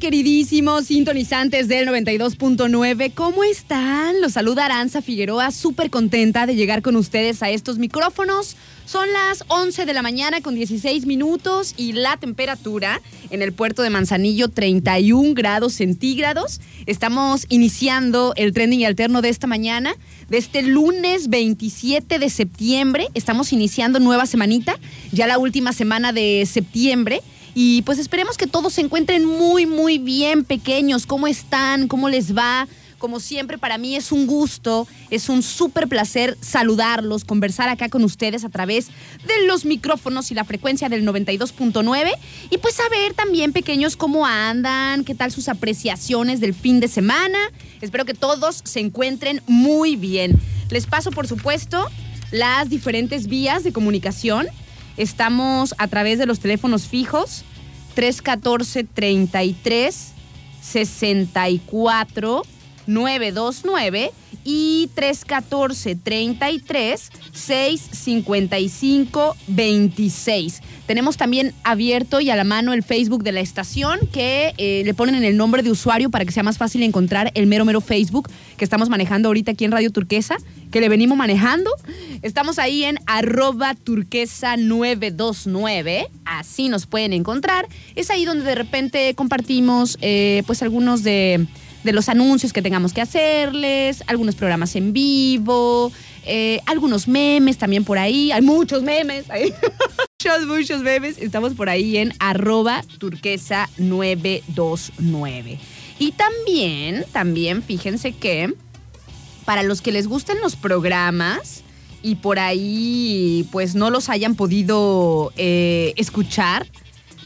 Queridísimos sintonizantes del 92.9. ¿Cómo están? Los saluda Aranza Figueroa, súper contenta de llegar con ustedes a estos micrófonos. Son las 11 de la mañana con 16 minutos y la temperatura en el puerto de Manzanillo 31 grados centígrados. Estamos iniciando el trending alterno de esta mañana. De este lunes 27 de septiembre estamos iniciando nueva semanita, ya la última semana de septiembre. Y pues esperemos que todos se encuentren muy, muy bien, pequeños. ¿Cómo están? ¿Cómo les va? Como siempre, para mí es un gusto, es un súper placer saludarlos, conversar acá con ustedes a través de los micrófonos y la frecuencia del 92.9. Y pues saber también, pequeños, cómo andan, qué tal sus apreciaciones del fin de semana. Espero que todos se encuentren muy bien. Les paso, por supuesto, las diferentes vías de comunicación. Estamos a través de los teléfonos fijos 314 33 64 929 y 314 33 655 26. Tenemos también abierto y a la mano el Facebook de la estación que eh, le ponen en el nombre de usuario para que sea más fácil encontrar el mero mero Facebook que estamos manejando ahorita aquí en Radio Turquesa, que le venimos manejando. Estamos ahí en arroba turquesa 929, así nos pueden encontrar. Es ahí donde de repente compartimos eh, pues algunos de de los anuncios que tengamos que hacerles, algunos programas en vivo, eh, algunos memes también por ahí. Hay muchos memes, hay muchos, muchos memes. Estamos por ahí en arroba turquesa 929. Y también, también fíjense que para los que les gusten los programas y por ahí pues no los hayan podido eh, escuchar,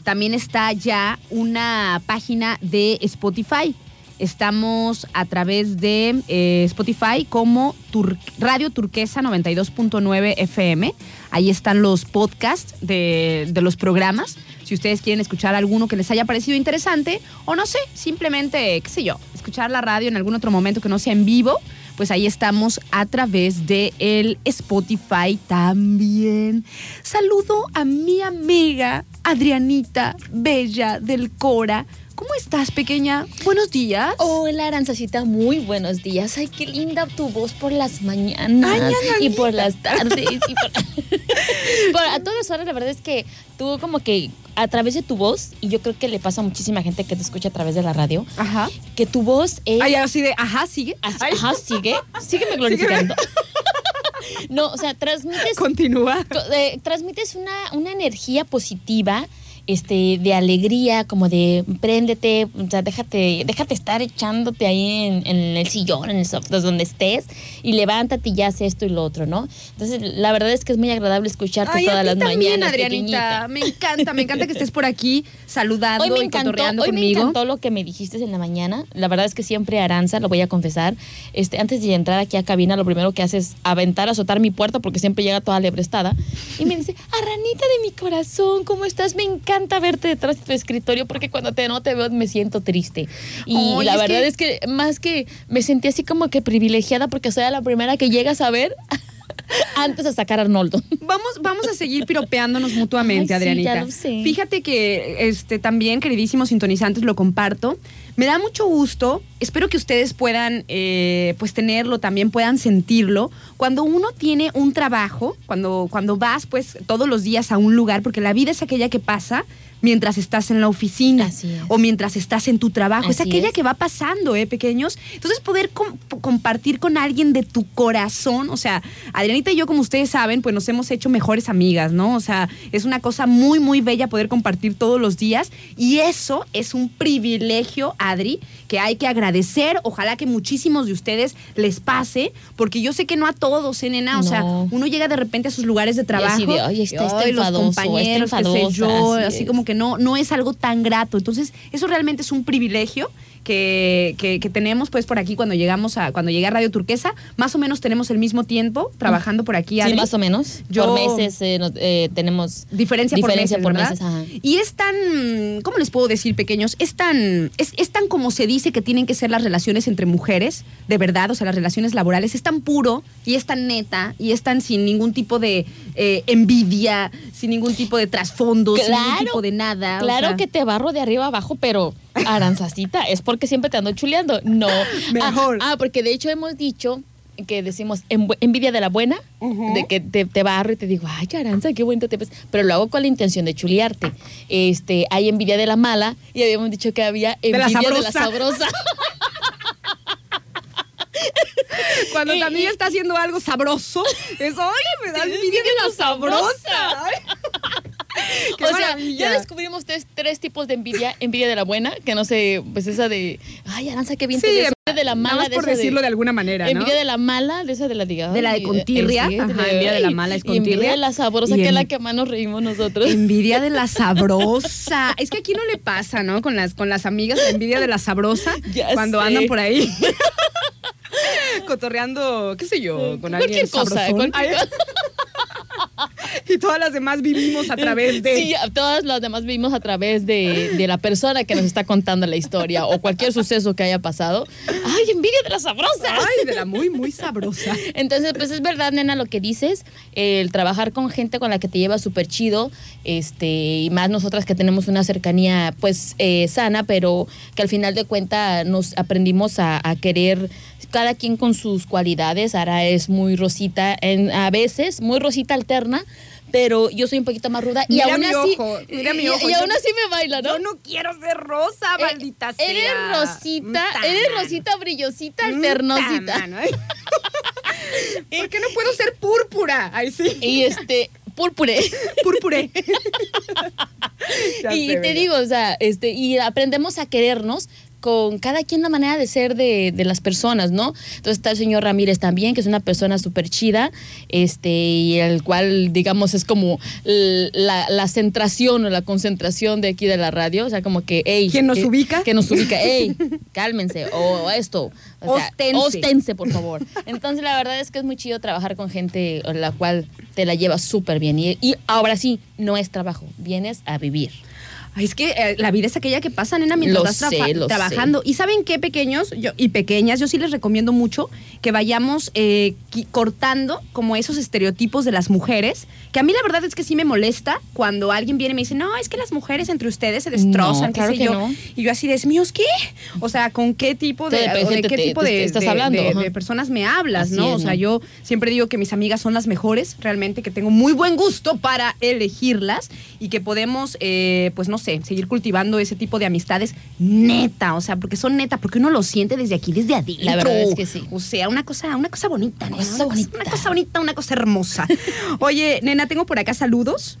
también está ya una página de Spotify. Estamos a través de eh, Spotify como Radio Turquesa 92.9 FM. Ahí están los podcasts de, de, los programas. Si ustedes quieren escuchar alguno que les haya parecido interesante o no sé, simplemente, qué sé yo, escuchar la radio en algún otro momento que no sea en vivo, pues ahí estamos a través de el Spotify también. Saludo a mi amiga Adrianita Bella del Cora ¿Cómo estás, pequeña? Buenos días. Hola, Aranzacita, muy buenos días. Ay, qué linda tu voz por las mañanas Ay, y por las tardes. y por... por a todas horas, la verdad es que tú como que a través de tu voz, y yo creo que le pasa a muchísima gente que te escucha a través de la radio, Ajá. que tu voz es... Ay, así de, ajá, sigue. Así- ajá, sigue. Sígueme glorificando. no, o sea, transmites... Continúa. co- eh, transmites una, una energía positiva, este, de alegría, como de préndete, o sea, déjate, déjate estar echándote ahí en, en el sillón, en el sofá, donde estés, y levántate y ya haz esto y lo otro, ¿no? Entonces, la verdad es que es muy agradable escucharte Ay, a todas ti las también, mañanas. Adrianita. pequeñita. Me encanta, me encanta que estés por aquí saludando Hoy me y encantó, hoy me conmigo. encantó lo que me dijiste en la mañana. La verdad es que siempre Aranza, lo voy a confesar, este, antes de entrar aquí a cabina, lo primero que hace es aventar, azotar mi puerta porque siempre llega toda lebrestada. Y me dice, Arranita de mi corazón, ¿cómo estás? Me encanta verte detrás de tu escritorio porque cuando te no te veo me siento triste. Y Ay, la es verdad que- es que más que me sentí así como que privilegiada porque soy la primera que llegas a ver antes de sacar a Arnoldo. Vamos, vamos a seguir piropeándonos mutuamente, Ay, sí, ya lo sé. Fíjate que este también, queridísimos sintonizantes, lo comparto. Me da mucho gusto. Espero que ustedes puedan eh, pues tenerlo, también puedan sentirlo. Cuando uno tiene un trabajo, cuando, cuando vas pues todos los días a un lugar, porque la vida es aquella que pasa mientras estás en la oficina o mientras estás en tu trabajo. es aquella es. que va pasando, ¿eh, pequeños? Entonces, poder com- compartir con alguien de tu corazón, o sea, Adrianita y yo, como ustedes saben, pues nos hemos hecho mejores amigas, ¿no? O sea, es una cosa muy, muy bella poder compartir todos los días y eso es un privilegio, Adri, que hay que agradecer. Ojalá que muchísimos de ustedes les pase, porque yo sé que no a todos, ¿eh, nena? O sea, No. uno llega de repente a sus lugares de trabajo. así de, "Ay, está- está los compañeros, qué sé yo, enfadosa", así así como que no, no es algo tan grato. Entonces, eso realmente es un privilegio que, que- que tenemos pues por aquí cuando llegamos a, cuando llegué a Radio Turquesa. Más o menos tenemos el mismo tiempo trabajando por aquí. Sí, más o menos. Yo- Por meses eh, eh, tenemos Diferencia, diferencia por por meses, ¿verdad? meses. ajá. Y es tan, ¿cómo les puedo decir, pequeños? Es tan, es, es tan como se dice que tienen que ser las relaciones entre mujeres, de verdad, o sea, las relaciones laborales, es tan puro y es tan neta y es tan sin ningún tipo de eh, envidia, sin ningún tipo de trasfondo, sin ningún tipo de nada. o Claro sea. que te barro de arriba abajo, pero Aranzacita, es porque siempre te ando chuleando. No. Mejor. Ah, ah, porque de hecho hemos dicho que decimos env- envidia de la buena, de que te, te barro y te digo, ay, Aranza, qué bonito te ves. Pero lo hago con la intención de chulearte. Este, hay envidia de la mala y habíamos dicho que había De la envidia de la sabrosa. sabrosa. Cuando y- está haciendo algo sabroso, es, oye, me da envidia de la sabrosa. Ay. O sea, maravilla. ya descubrimos tres, tres tipos de envidia. Envidia de la buena, que no sé, pues esa de, ay, Aranza, qué bien te Sí, ves. Envidia de la nada mala, más de por decirlo de, de, alguna manera, ¿no? Envidia de la mala, de esa de la diga. De la de contirria, sí, ajá, envidia de la mala es y envidia contirria. de la sabrosa, Y que es la que más nos reímos nosotros. Envidia de la sabrosa. Es que aquí no le pasa, ¿no? Con las, con las amigas, la envidia de la sabrosa. Ya cuando sé. andan por ahí. Cotorreando, qué sé yo, con alguien cualquier cosa, Y todas las demás vivimos a través de. Sí, todas las demás vivimos a través de, de la persona que nos está contando la historia o cualquier suceso que haya pasado. ¡Ay, envidia de la sabrosa! Ay, de la muy, muy sabrosa. Entonces, pues es verdad, nena, lo que dices, el trabajar con gente con la que te llevas súper chido, este, y más nosotras que tenemos una cercanía, pues, eh, sana, pero que al final de cuentas nos aprendimos a, a querer cada quien con sus cualidades. Ara es muy rosita, en, a veces, muy rosita alterna, pero yo soy un poquito más ruda. y aún mi así, ojo, mira mi y- ojo. Y, Yo- aún así me baila, ¿no? Yo no quiero ser rosa, Eh, maldita sea. Eres rosita, eres rosita brillosita, alternosita. ¿eh? ¿Por qué no puedo ser púrpura? Ay, sí. Y este, púrpure. Púrpure. Y te digo, o sea, este, y aprendemos a querernos con cada quien la manera de ser de, de las personas, ¿no? Entonces está el señor Ramírez también, que es una persona súper chida, este, y el cual, digamos, es como la, la centración o la concentración de aquí de la radio, o sea, como que, hey. ¿Quién nos ubica? Que nos ubica, hey, cálmense, o esto. O sea, Ostense. ostense, por favor. Entonces, la verdad es que es muy chido trabajar con gente la cual te la llevas súper bien. Y, y ahora sí, no es trabajo, vienes a vivir. Ay, es que eh, la vida es aquella que pasa, nena, mientras Lo estás sé, lo trabajando. Y saben qué, pequeños yo, y pequeñas, yo sí les recomiendo mucho que vayamos eh, cortando como esos estereotipos de las mujeres, que a mí la verdad es que sí me molesta cuando alguien viene y me dice, no, es que las mujeres entre ustedes se destrozan, No, qué claro sé que yo. no. Y yo así de, míos, ¿qué? O sea, ¿con qué tipo de, o qué te- tipo te- de, estás de- hablando, de- ajá. de personas me hablas, Así no? es, o sea, ¿no? yo siempre digo que mis amigas son las mejores, realmente, que tengo muy buen gusto para elegirlas y que podemos, eh, pues no sé, seguir cultivando ese tipo de amistades neta, o sea, porque son neta, porque uno lo siente desde aquí, desde adentro. La verdad es que sí. O sea, una cosa, una cosa bonita, nena, cosa una, bonita. una cosa bonita, una cosa hermosa. Oye, nena, tengo por acá saludos.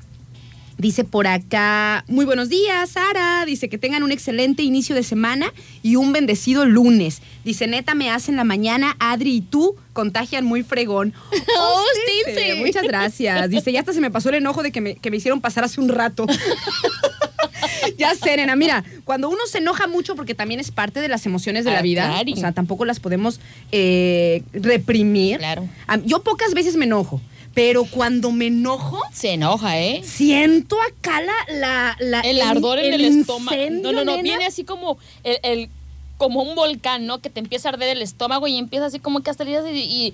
Dice por acá, muy buenos días, Sara. Dice que tengan un excelente inicio de semana y un bendecido lunes. Dice, neta, me hacen la mañana, Adri y tú contagian muy fregón. Hóstense. Hóstense. Muchas gracias. Dice, ya hasta se me pasó el enojo de que me, que me hicieron pasar hace un rato. ya sé, nena. Mira, cuando uno se enoja mucho, porque también es parte de las emociones de la Ah, vida, claro. o sea, tampoco las podemos eh, reprimir. Claro. Yo pocas veces me enojo, pero cuando me enojo, Se enoja, ¿eh? siento acá la, la, la- El ardor en el, estómago. incendio, No, no, no, nena. viene así como el, el- como un volcán, ¿no? Que te empieza a arder el estómago y empieza así como que hasta el día y, y-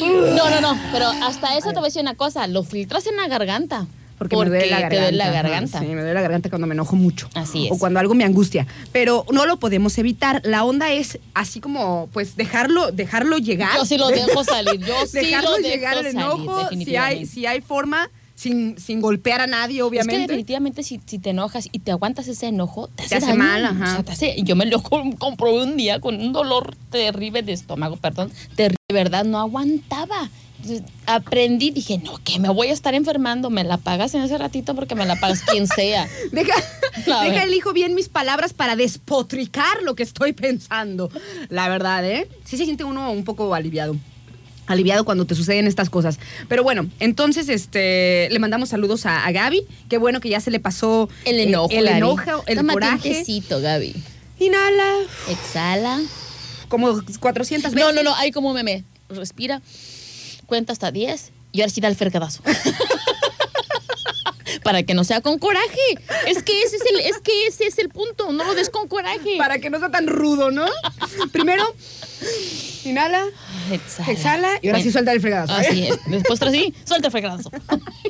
No, no, no, pero hasta eso te voy a decir una cosa, lo filtras en la garganta. Porque, me duele la te garganta. duele la. Sí, me duele la garganta cuando me enojo mucho. Así es. O cuando algo me angustia. Pero no lo podemos evitar. La onda es así como, pues, dejarlo, dejarlo llegar. Yo sí lo dejo salir, yo sí dejarlo lo dejo llegar el salir, enojo. Si hay, si hay forma, sin, sin golpear a nadie, Es que obviamente. definitivamente si, si te enojas y te aguantas ese enojo, te hace, hace daño. mal, ajá. O sea, te hace- yo me lo com- comprobé un día con un dolor terrible de estómago, perdón, de verdad, no aguantaba. Aprendí, dije, no, que me voy a estar enfermando, me la pagas en ese ratito porque me la pagas quien sea. Deja, deja elijo bien mis palabras para despotricar lo que estoy pensando. La verdad, ¿eh? Sí se siente uno un poco aliviado. Aliviado cuando te suceden estas cosas. Pero bueno, entonces este le mandamos saludos a, a Gaby. Qué bueno que ya se le pasó El enojo, el, enojo, el Tómate un coraje. tecito, Gaby. Inhala Exhala. como 400 veces. No, no, no, hay como meme. Respira, cuenta hasta 10 y ahora sí da el fergadazo. Para que no sea con coraje. Es que ese es el, es que ese es el punto. No lo des con coraje. Para que no sea tan rudo, ¿no? Primero, inhala, Exhala. exhala y ahora sí suelta el fregazo. ¿eh? Así es. Después otra sí, suelta el fregazo.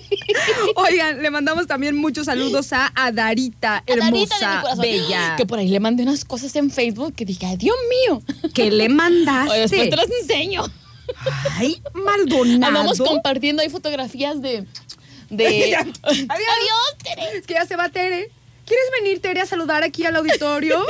Oigan, le mandamos también muchos saludos a Adarita, hermosa, Adarita de mi corazón. bella. Que por ahí le mandé unas cosas en Facebook que dije, ay, Dios mío. que le mandaste. Oye, después te las enseño. Ay, Maldonado. Andamos compartiendo ahí fotografías de. de... Ya. Adiós. Adiós. Tere. Es que ya se va Tere. ¿Quieres venir, Tere, a saludar aquí al auditorio?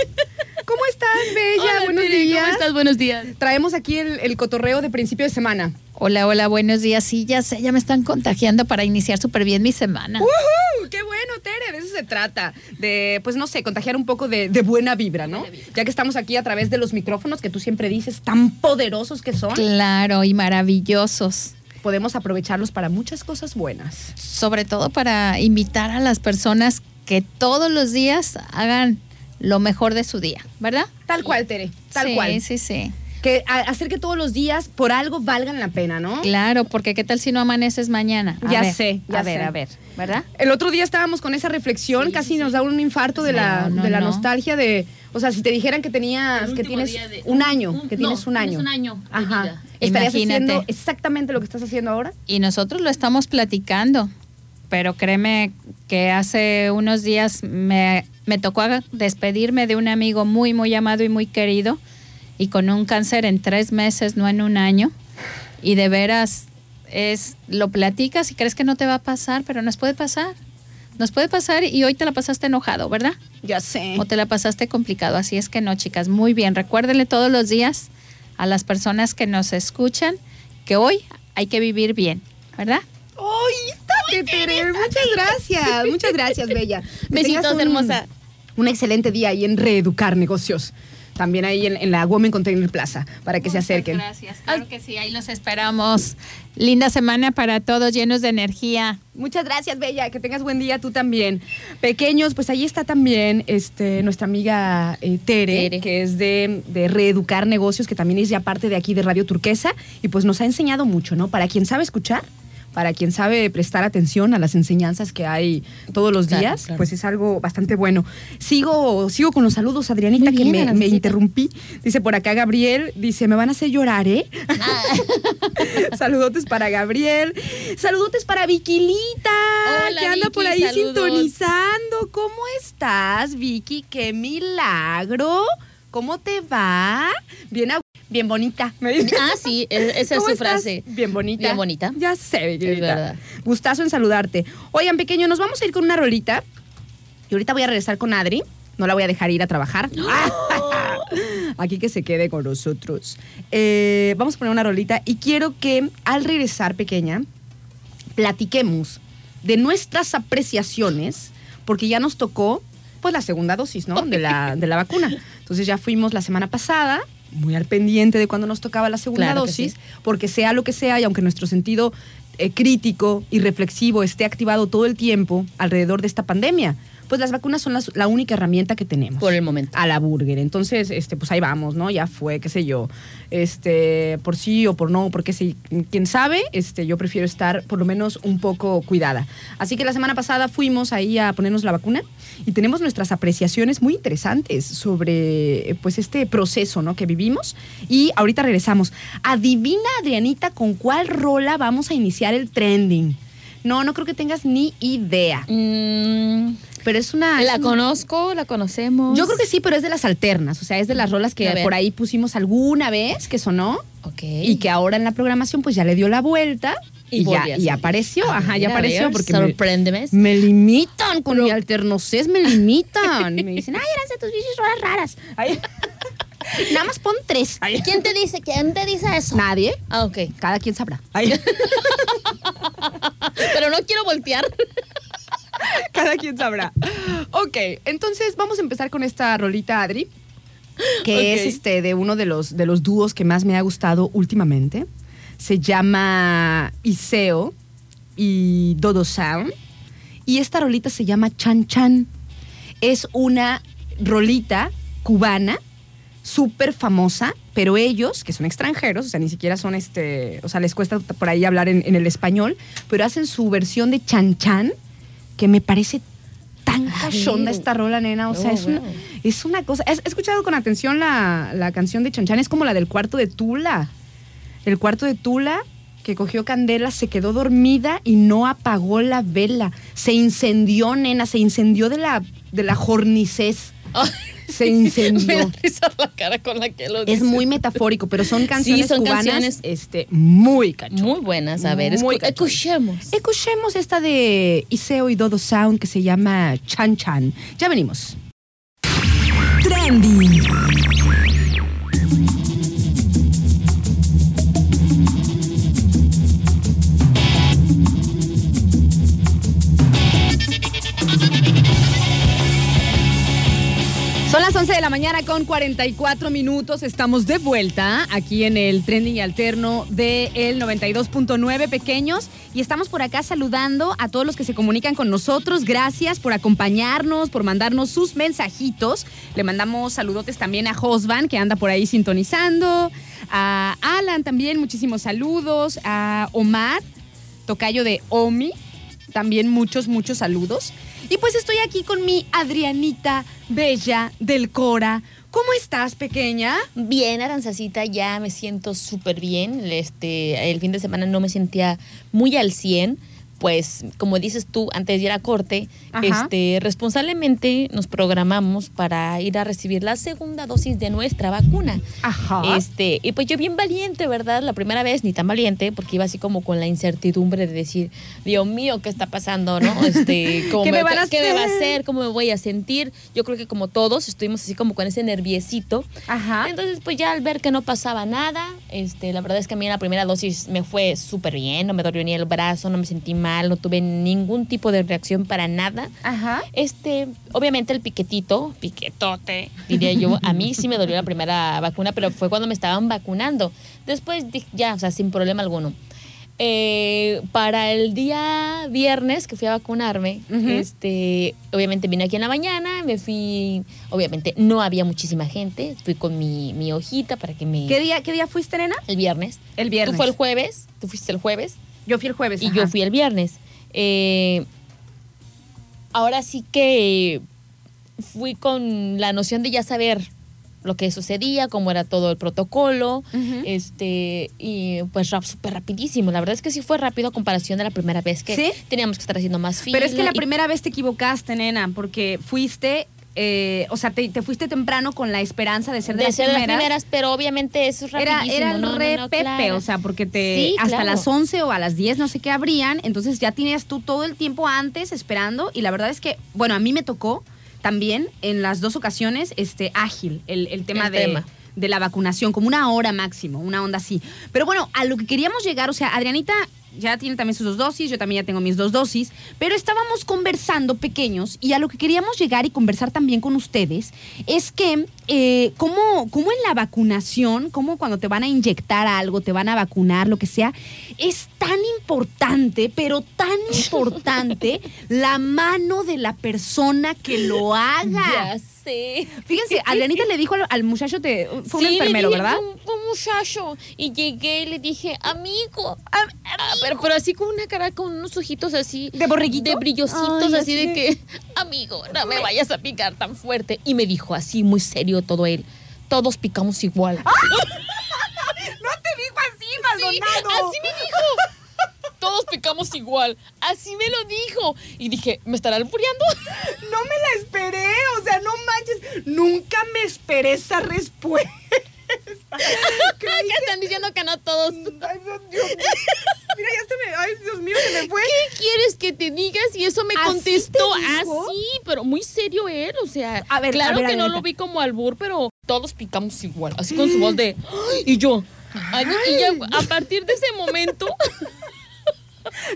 ¿Cómo estás, bella? Hola, Buenos Tere, días. ¿Cómo estás? Buenos días. Traemos aquí el, el cotorreo de principio de semana. Hola, hola, buenos días. Sí, ya sé, ya me están contagiando para iniciar súper bien mi semana. ¡Uhú! ¡Qué bueno, Tere! De eso se trata. De, pues no sé, contagiar un poco de, de buena vibra, ¿no? Ya que estamos aquí a través de los micrófonos que tú siempre dices, tan poderosos que son, Claro, y maravillosos. podemos aprovecharlos para muchas cosas buenas. Sobre todo para invitar a las personas que todos los días hagan lo mejor de su día, ¿verdad? Tal cual, Tere, tal sí, cual. Sí, sí. Que a- hacer que todos los días por algo valgan la pena, ¿no? Claro, porque ¿qué tal si no amaneces mañana? A Ya ver, sé, ya a ver, sé. a ver, ¿verdad? El otro día estábamos con esa reflexión, casi nos da un infarto de la, No, de la no. nostalgia de, o sea, si te dijeran que tenías, que tienes de- un año, un- que no, tienes un año. tienes un año Ajá. vida. ¿Estarías Imagínate. haciendo exactamente lo que estás haciendo ahora? Y nosotros lo estamos platicando, pero créeme que hace unos días me, me tocó despedirme de un amigo muy, muy amado y muy querido y con un cáncer en tres meses, no en un año. Y de veras, es lo platicas y crees que no te va a pasar, pero nos puede pasar. Nos puede pasar y hoy te la pasaste enojado, ¿verdad? Ya sé. O te la pasaste complicado. Así es que no, chicas, muy bien. Recuérdenle todos los días a las personas que nos escuchan que hoy hay que vivir bien, ¿verdad? ¡Ay, Tere! Muchas gracias, muchas gracias, Bella. Besitos, un- hermosa. Un excelente día ahí en Reeducar Negocios. También ahí en, en la Women Container Plaza, para que se acerquen. Gracias, claro que sí, ahí los esperamos. Linda semana para todos, llenos de energía. Muchas gracias, Bella. Que tengas buen día tú también. Pequeños, pues ahí está también este, nuestra amiga eh, Tere, Tere. que es de, de Reeducar Negocios, que también es ya parte de aquí de Radio Turquesa. Y pues nos ha enseñado mucho, ¿no? Para quien sabe escuchar, para quien sabe prestar atención a las enseñanzas que hay todos los Claro, días, claro. pues es algo bastante bueno. Sigo, sigo con los saludos, Adrianita, que me, interrumpí. Dice por acá Gabriel, dice, me van a hacer llorar, ¿eh? Saludotes para Gabriel. Saludotes para Vikilita, Hola, que anda Vicky, por ahí saludos. sintonizando. ¿Cómo estás, Vicky? ¡Qué milagro! ¿Cómo te va? Bien, a- bien bonita. Me dice. Ah, sí, esa es ¿Cómo su estás? frase. Bien bonita. Bien bonita. Ya sé. Es verdad. Gustazo en saludarte. Oigan, pequeño, nos vamos a ir con una rolita. Y ahorita voy a regresar con Adri. No la voy a dejar ir a trabajar. Aquí que se quede con nosotros. Eh, vamos a poner una rolita y quiero que al regresar, pequeña, platiquemos de nuestras apreciaciones, porque ya nos tocó pues la segunda dosis, ¿no? De la, de la vacuna. Entonces ya fuimos la semana pasada, muy al pendiente de cuando nos tocaba la segunda Claro dosis, sí. porque sea lo que sea y aunque nuestro sentido eh, crítico y reflexivo esté activado todo el tiempo alrededor de esta pandemia, pues las vacunas son las- la única herramienta que tenemos. Por el momento. A la burger. Entonces, este, pues ahí vamos, ¿no? Ya fue, qué sé yo. Este, por sí o por no, porque sí, quién sabe, este, yo prefiero estar por lo menos un poco cuidada. Así que la semana pasada fuimos ahí a ponernos la vacuna y tenemos nuestras apreciaciones muy interesantes sobre pues este proceso, ¿no? que vivimos y ahorita regresamos. Adivina Adrianita con cuál rola vamos a iniciar el trending. No, no creo que tengas ni idea, Mm, pero es una es la una- conozco, la conocemos. yo creo que sí, pero es de las alternas, o sea, es de las rolas que por ahí pusimos alguna vez que sonó Ok. y que ahora en la programación pues ya le dio la vuelta Y Y, ya, y apareció, A ajá, ya ver, apareció ver, porque sorpréndeme. me, me limitan con mi alternocés, me limitan. Me dicen, ay, eras de tus bichos raras raras. Ay. Nada más pon tres. Ay. ¿Quién te dice? ¿Quién te dice eso? Nadie. Ah, ok. Cada quien sabrá. Pero no quiero voltear. Cada quien sabrá. Ok, entonces vamos a empezar con esta rolita, Adri, que es este de uno de los, de los dúos que más me ha gustado últimamente. Se llama Iseo y Dodo Sound. Y esta rolita se llama Chan Chan. Es una rolita cubana súper famosa, pero ellos, que son extranjeros, o sea, ni siquiera son este, o sea, les cuesta por ahí hablar en, en el español, pero hacen su versión de Chan Chan, que me parece tan cachonda esta rola, nena. O sea, oh, es, una, wow. es una cosa. He escuchado con atención la, la canción de Chan Chan, es como la del cuarto de Tula. El cuarto de Tula que cogió candela, se quedó dormida y no apagó la vela. Se incendió, nena, se incendió de la, de la jornicez. Se Me incendió. da risa la cara con la que lo Es muy metafórico, pero son canciones son cubanas canciones este, muy cachondas. Muy buenas. A ver, Muy escu- cachondas. escuchemos. Escuchemos esta de Iseo y Dodo Sound que se llama Chan Chan. Ya venimos. Trending. 11 de la mañana con 44 minutos. Estamos de vuelta aquí en el trending alterno del 92.9 pequeños. Y estamos por acá saludando a todos los que se comunican con nosotros. Gracias por acompañarnos, por mandarnos sus mensajitos. Le mandamos saludotes también a Josvan, que anda por ahí sintonizando. A Alan también, muchísimos saludos. A Omar, tocayo de Omi. También muchos, muchos saludos. Y pues estoy aquí con mi Adrianita Bella del Cora. ¿Cómo estás, pequeña? Bien, Aranzacita, ya me siento súper bien. Este, el fin de semana no me sentía muy al 100. Pues, como dices tú, antes de ir a corte, Ajá. este, responsablemente nos programamos para ir a recibir la segunda dosis de nuestra vacuna. Ajá. Este, y pues yo bien valiente, ¿verdad? La primera vez ni tan valiente, porque iba así como con la incertidumbre de decir, Dios mío, ¿qué está pasando? ¿No? Este, ¿cómo ¿Qué me van a ¿qué me va a hacer? hacer? ¿Cómo me voy a sentir? Yo creo que como todos estuvimos así como con ese nerviecito. Ajá. Entonces, pues ya al ver que no pasaba nada, este, la verdad es que a mí en la primera dosis me fue súper bien, no me dolió ni el brazo, no me sentí mal, no tuve ningún tipo de reacción para nada. Ajá. Este, obviamente el piquetito, piquetote, diría yo, a mí sí me dolió la primera vacuna, pero fue cuando me estaban vacunando. Después ya, o sea, sin problema alguno. Eh, para el día viernes que fui a vacunarme, Ujú. este, obviamente vine aquí en la mañana, me fui, obviamente no había muchísima gente, fui con mi, mi hojita para que me... ¿Qué día, ¿Qué día fuiste, nena? El viernes. El viernes. Tú fue el jueves, tú fuiste el jueves Yo fui el jueves. y ajá. yo fui el viernes. Eh, ahora sí que fui con la noción de ya saber lo que sucedía, cómo era todo el protocolo, este, y pues rap- súper rapidísimo. La verdad es que sí fue rápido a comparación de la primera vez que ¿Sí? teníamos que estar haciendo más fila. Pero es que la y- primera vez te equivocaste, nena, porque fuiste, eh, o sea, te, te fuiste temprano con la esperanza de ser de, de las ser de las primeras. primeras, pero obviamente eso es Era, era el no, re no, pepe, claro. o sea, porque te Sí, hasta claro. las 11 o a las 10 no sé qué abrían, entonces ya tenías tú todo el tiempo antes esperando y la verdad es que, bueno, a mí me tocó también en las dos ocasiones este ágil el, el tema, El de, tema. de la vacunación, como una hora máximo, una onda así. Pero bueno, a lo que queríamos llegar, o sea, Adrianita ya tiene también sus dos dosis, yo también ya tengo mis dos dosis, pero estábamos conversando pequeños y a lo que queríamos llegar y conversar también con ustedes es que eh, cómo, cómo en la vacunación, cómo cuando te van a inyectar algo, te van a vacunar, lo que sea, es tan importante, pero tan importante la mano de la persona que lo haga. Ya sé. Fíjense, Adrianita le dijo al, al muchacho, te, fue un Sí, le enfermero, dije, ¿verdad? Fue un, muchacho. Y llegué y le dije, amigo. Ah, pero, pero así con una cara, con unos ojitos así. ¿De borreguito? De brillositos, Ay, así de que, amigo, no me vayas a picar tan fuerte. Y me dijo así, muy serio todo él. Todos picamos igual. No te dijo así, Sí, así me dijo. Todos picamos igual. Así me lo dijo. Y dije, ¿me estará albureando? No me la esperé, o sea, no manches. Nunca me esperé esa respuesta. que están diciendo que no todos. Ay, Dios mío ay, Dios mío, se me fue. ¿Qué quieres que te digas? Y eso me contestó así, pero muy serio él, o sea, claro que no lo vi como albur, pero todos picamos igual, así con su voz de, y yo, y ya a partir de ese momento...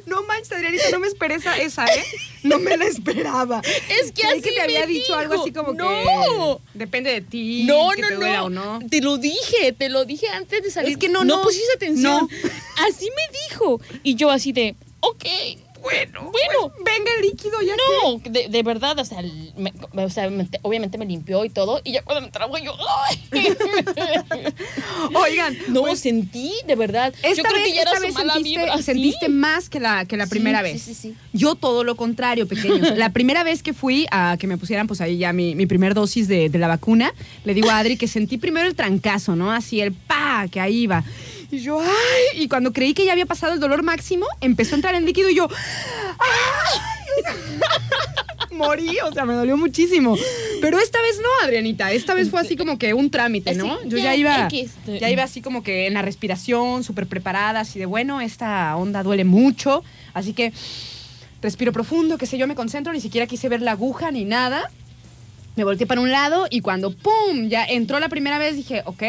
No manches, Adrianita, no me esperé esa, esa, ¿eh? No me la esperaba. es que así que te había me dicho algo dijo. así como no. que depende de ti, No, que no, te duela no. o no. Te lo dije, te lo dije antes de salir. Es que no, no no. pusiste atención. No. Así me dijo. Y yo así de, ok, Bueno, Bueno. pues, venga el líquido ya. no, de, de verdad, o sea, me- o sea, me- obviamente me limpió y todo. Y ya cuando me trabó yo, ¡ay! Oigan, No, pues, sentí, de verdad. esta yo creo vez, que ya era esta su vez mala sentiste, vibra. ¿sí? sentiste más que la, que la Sí, primera sí, vez. sí, sí. Yo todo lo contrario, pequeños. La primera vez que fui a que me pusieran pues ahí ya mi, mi primer dosis de, de la vacuna, le digo a Adri que sentí primero el trancazo, ¿no? Así el pa, que ahí iba. Y yo, ay, y cuando creí que ya había pasado el dolor máximo, empezó a entrar el líquido y yo, ay. Morí, o sea, me dolió muchísimo. Pero esta vez no, Adrianita. Esta vez fue así como que un trámite, ¿no? Yo ya iba, X. ya iba así como que en la respiración, súper preparada, así de bueno, esta onda duele mucho. Así que respiro profundo, qué sé yo, me concentro, ni siquiera quise ver la aguja ni nada. Me volteé para un lado y cuando ¡pum! ya entró la primera vez dije, ok,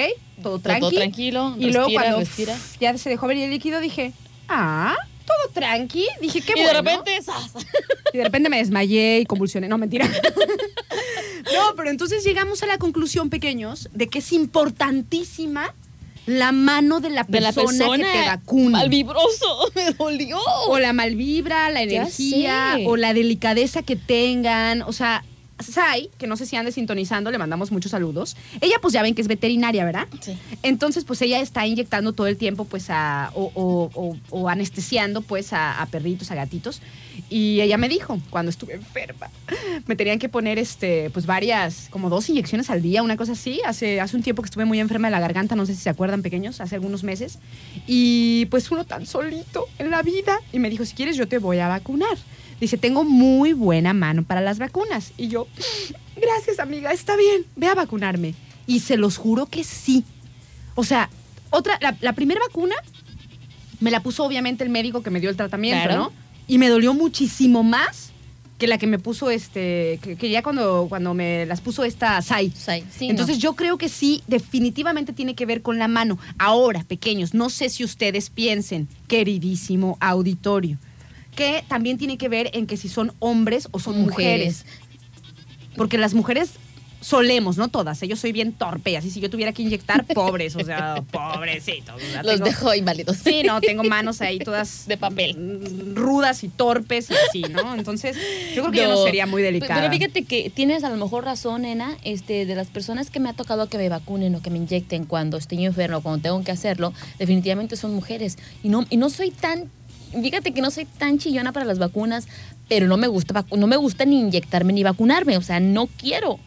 todo tranqui. Todo tranquilo, Y luego cuando respira. pf, ya se dejó ver el líquido dije, ah, todo tranqui. Dije, qué y bueno. de repente, ¡zas! Y de repente me desmayé y convulsioné. No, mentira. no, pero entonces llegamos a la conclusión, pequeños, de que es importantísima la mano de la de la persona, persona que te vacuna. malvibroso, me dolió. O la malvibra, la energía, o la delicadeza que tengan. O sea, Sai, que no sé si ande sintonizando, le mandamos muchos saludos. Ella, pues ya ven que es veterinaria, ¿verdad? Sí. Entonces, pues ella está inyectando todo el tiempo, pues, a, o, o- o- o anestesiando, pues, a, a perritos, a gatitos. Y ella me dijo, cuando estuve enferma, me tenían que poner, este, pues, varias, como dos inyecciones al día, una cosa así. Hace, hace un tiempo que estuve muy enferma de la garganta, no sé si se acuerdan, pequeños, hace algunos meses. Y, pues, uno tan solito en la vida. Y me dijo, si quieres, yo te voy a vacunar. Dice, tengo muy buena mano para las vacunas. Y yo, gracias amiga, está bien, ve a vacunarme. Y se los juro que sí. O sea, otra, la, la primera vacuna me la puso obviamente el médico que me dio el tratamiento, Claro. ¿no? Y me dolió muchísimo más que la que me puso este, que, que ya cuando, cuando me las puso esta SAI. Sí, Entonces yo creo que sí, definitivamente tiene que ver con la mano. Ahora, pequeños, no sé si ustedes piensen, queridísimo auditorio, que también tiene que ver en que si son hombres o son mujeres. Mujeres. Porque las mujeres solemos, no todas. ¿eh? Yo soy bien torpe y así si yo tuviera que inyectar, pobres, o sea, pobrecitos. o sea, Los tengo- dejó inválidos. Sí, no, tengo manos ahí todas De papel. mm, rudas y torpes y así, ¿no? Entonces, yo creo que ya no sería muy delicada. Pero fíjate que tienes a lo mejor razón, nena, este, de las personas que me ha tocado que me vacunen o que me inyecten cuando estoy enfermo, cuando tengo que hacerlo, definitivamente son mujeres. Y no, y no soy tan, fíjate que no soy tan chillona para las vacunas, pero no me gusta, no me gusta ni inyectarme ni vacunarme, o sea, no quiero.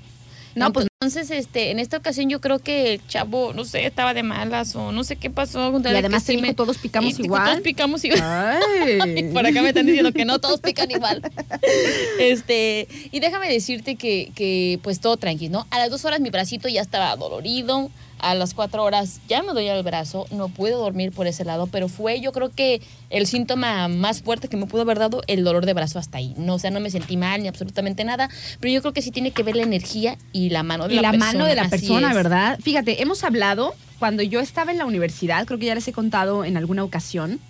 No, pues- Entonces, este, en esta ocasión yo creo que el chavo, no sé, estaba de malas o no sé qué pasó. Y además todos picamos Y igual. Todos picamos igual. Ay. Por acá me están diciendo que no todos pican igual. Este, y déjame decirte que, que, pues todo tranquilo, ¿no? A las dos horas mi bracito ya estaba dolorido. A las cuatro horas ya me dolía el brazo. No pude dormir por ese lado, pero fue yo creo que el síntoma más fuerte que me pudo haber dado el dolor de brazo hasta ahí. No, o sea, no me sentí mal ni absolutamente nada, pero yo creo que sí tiene que ver la energía y la mano de y la, la persona. mano de la Así persona, es. ¿verdad? Fíjate, hemos hablado cuando yo estaba en la universidad, creo que ya les he contado en alguna ocasión.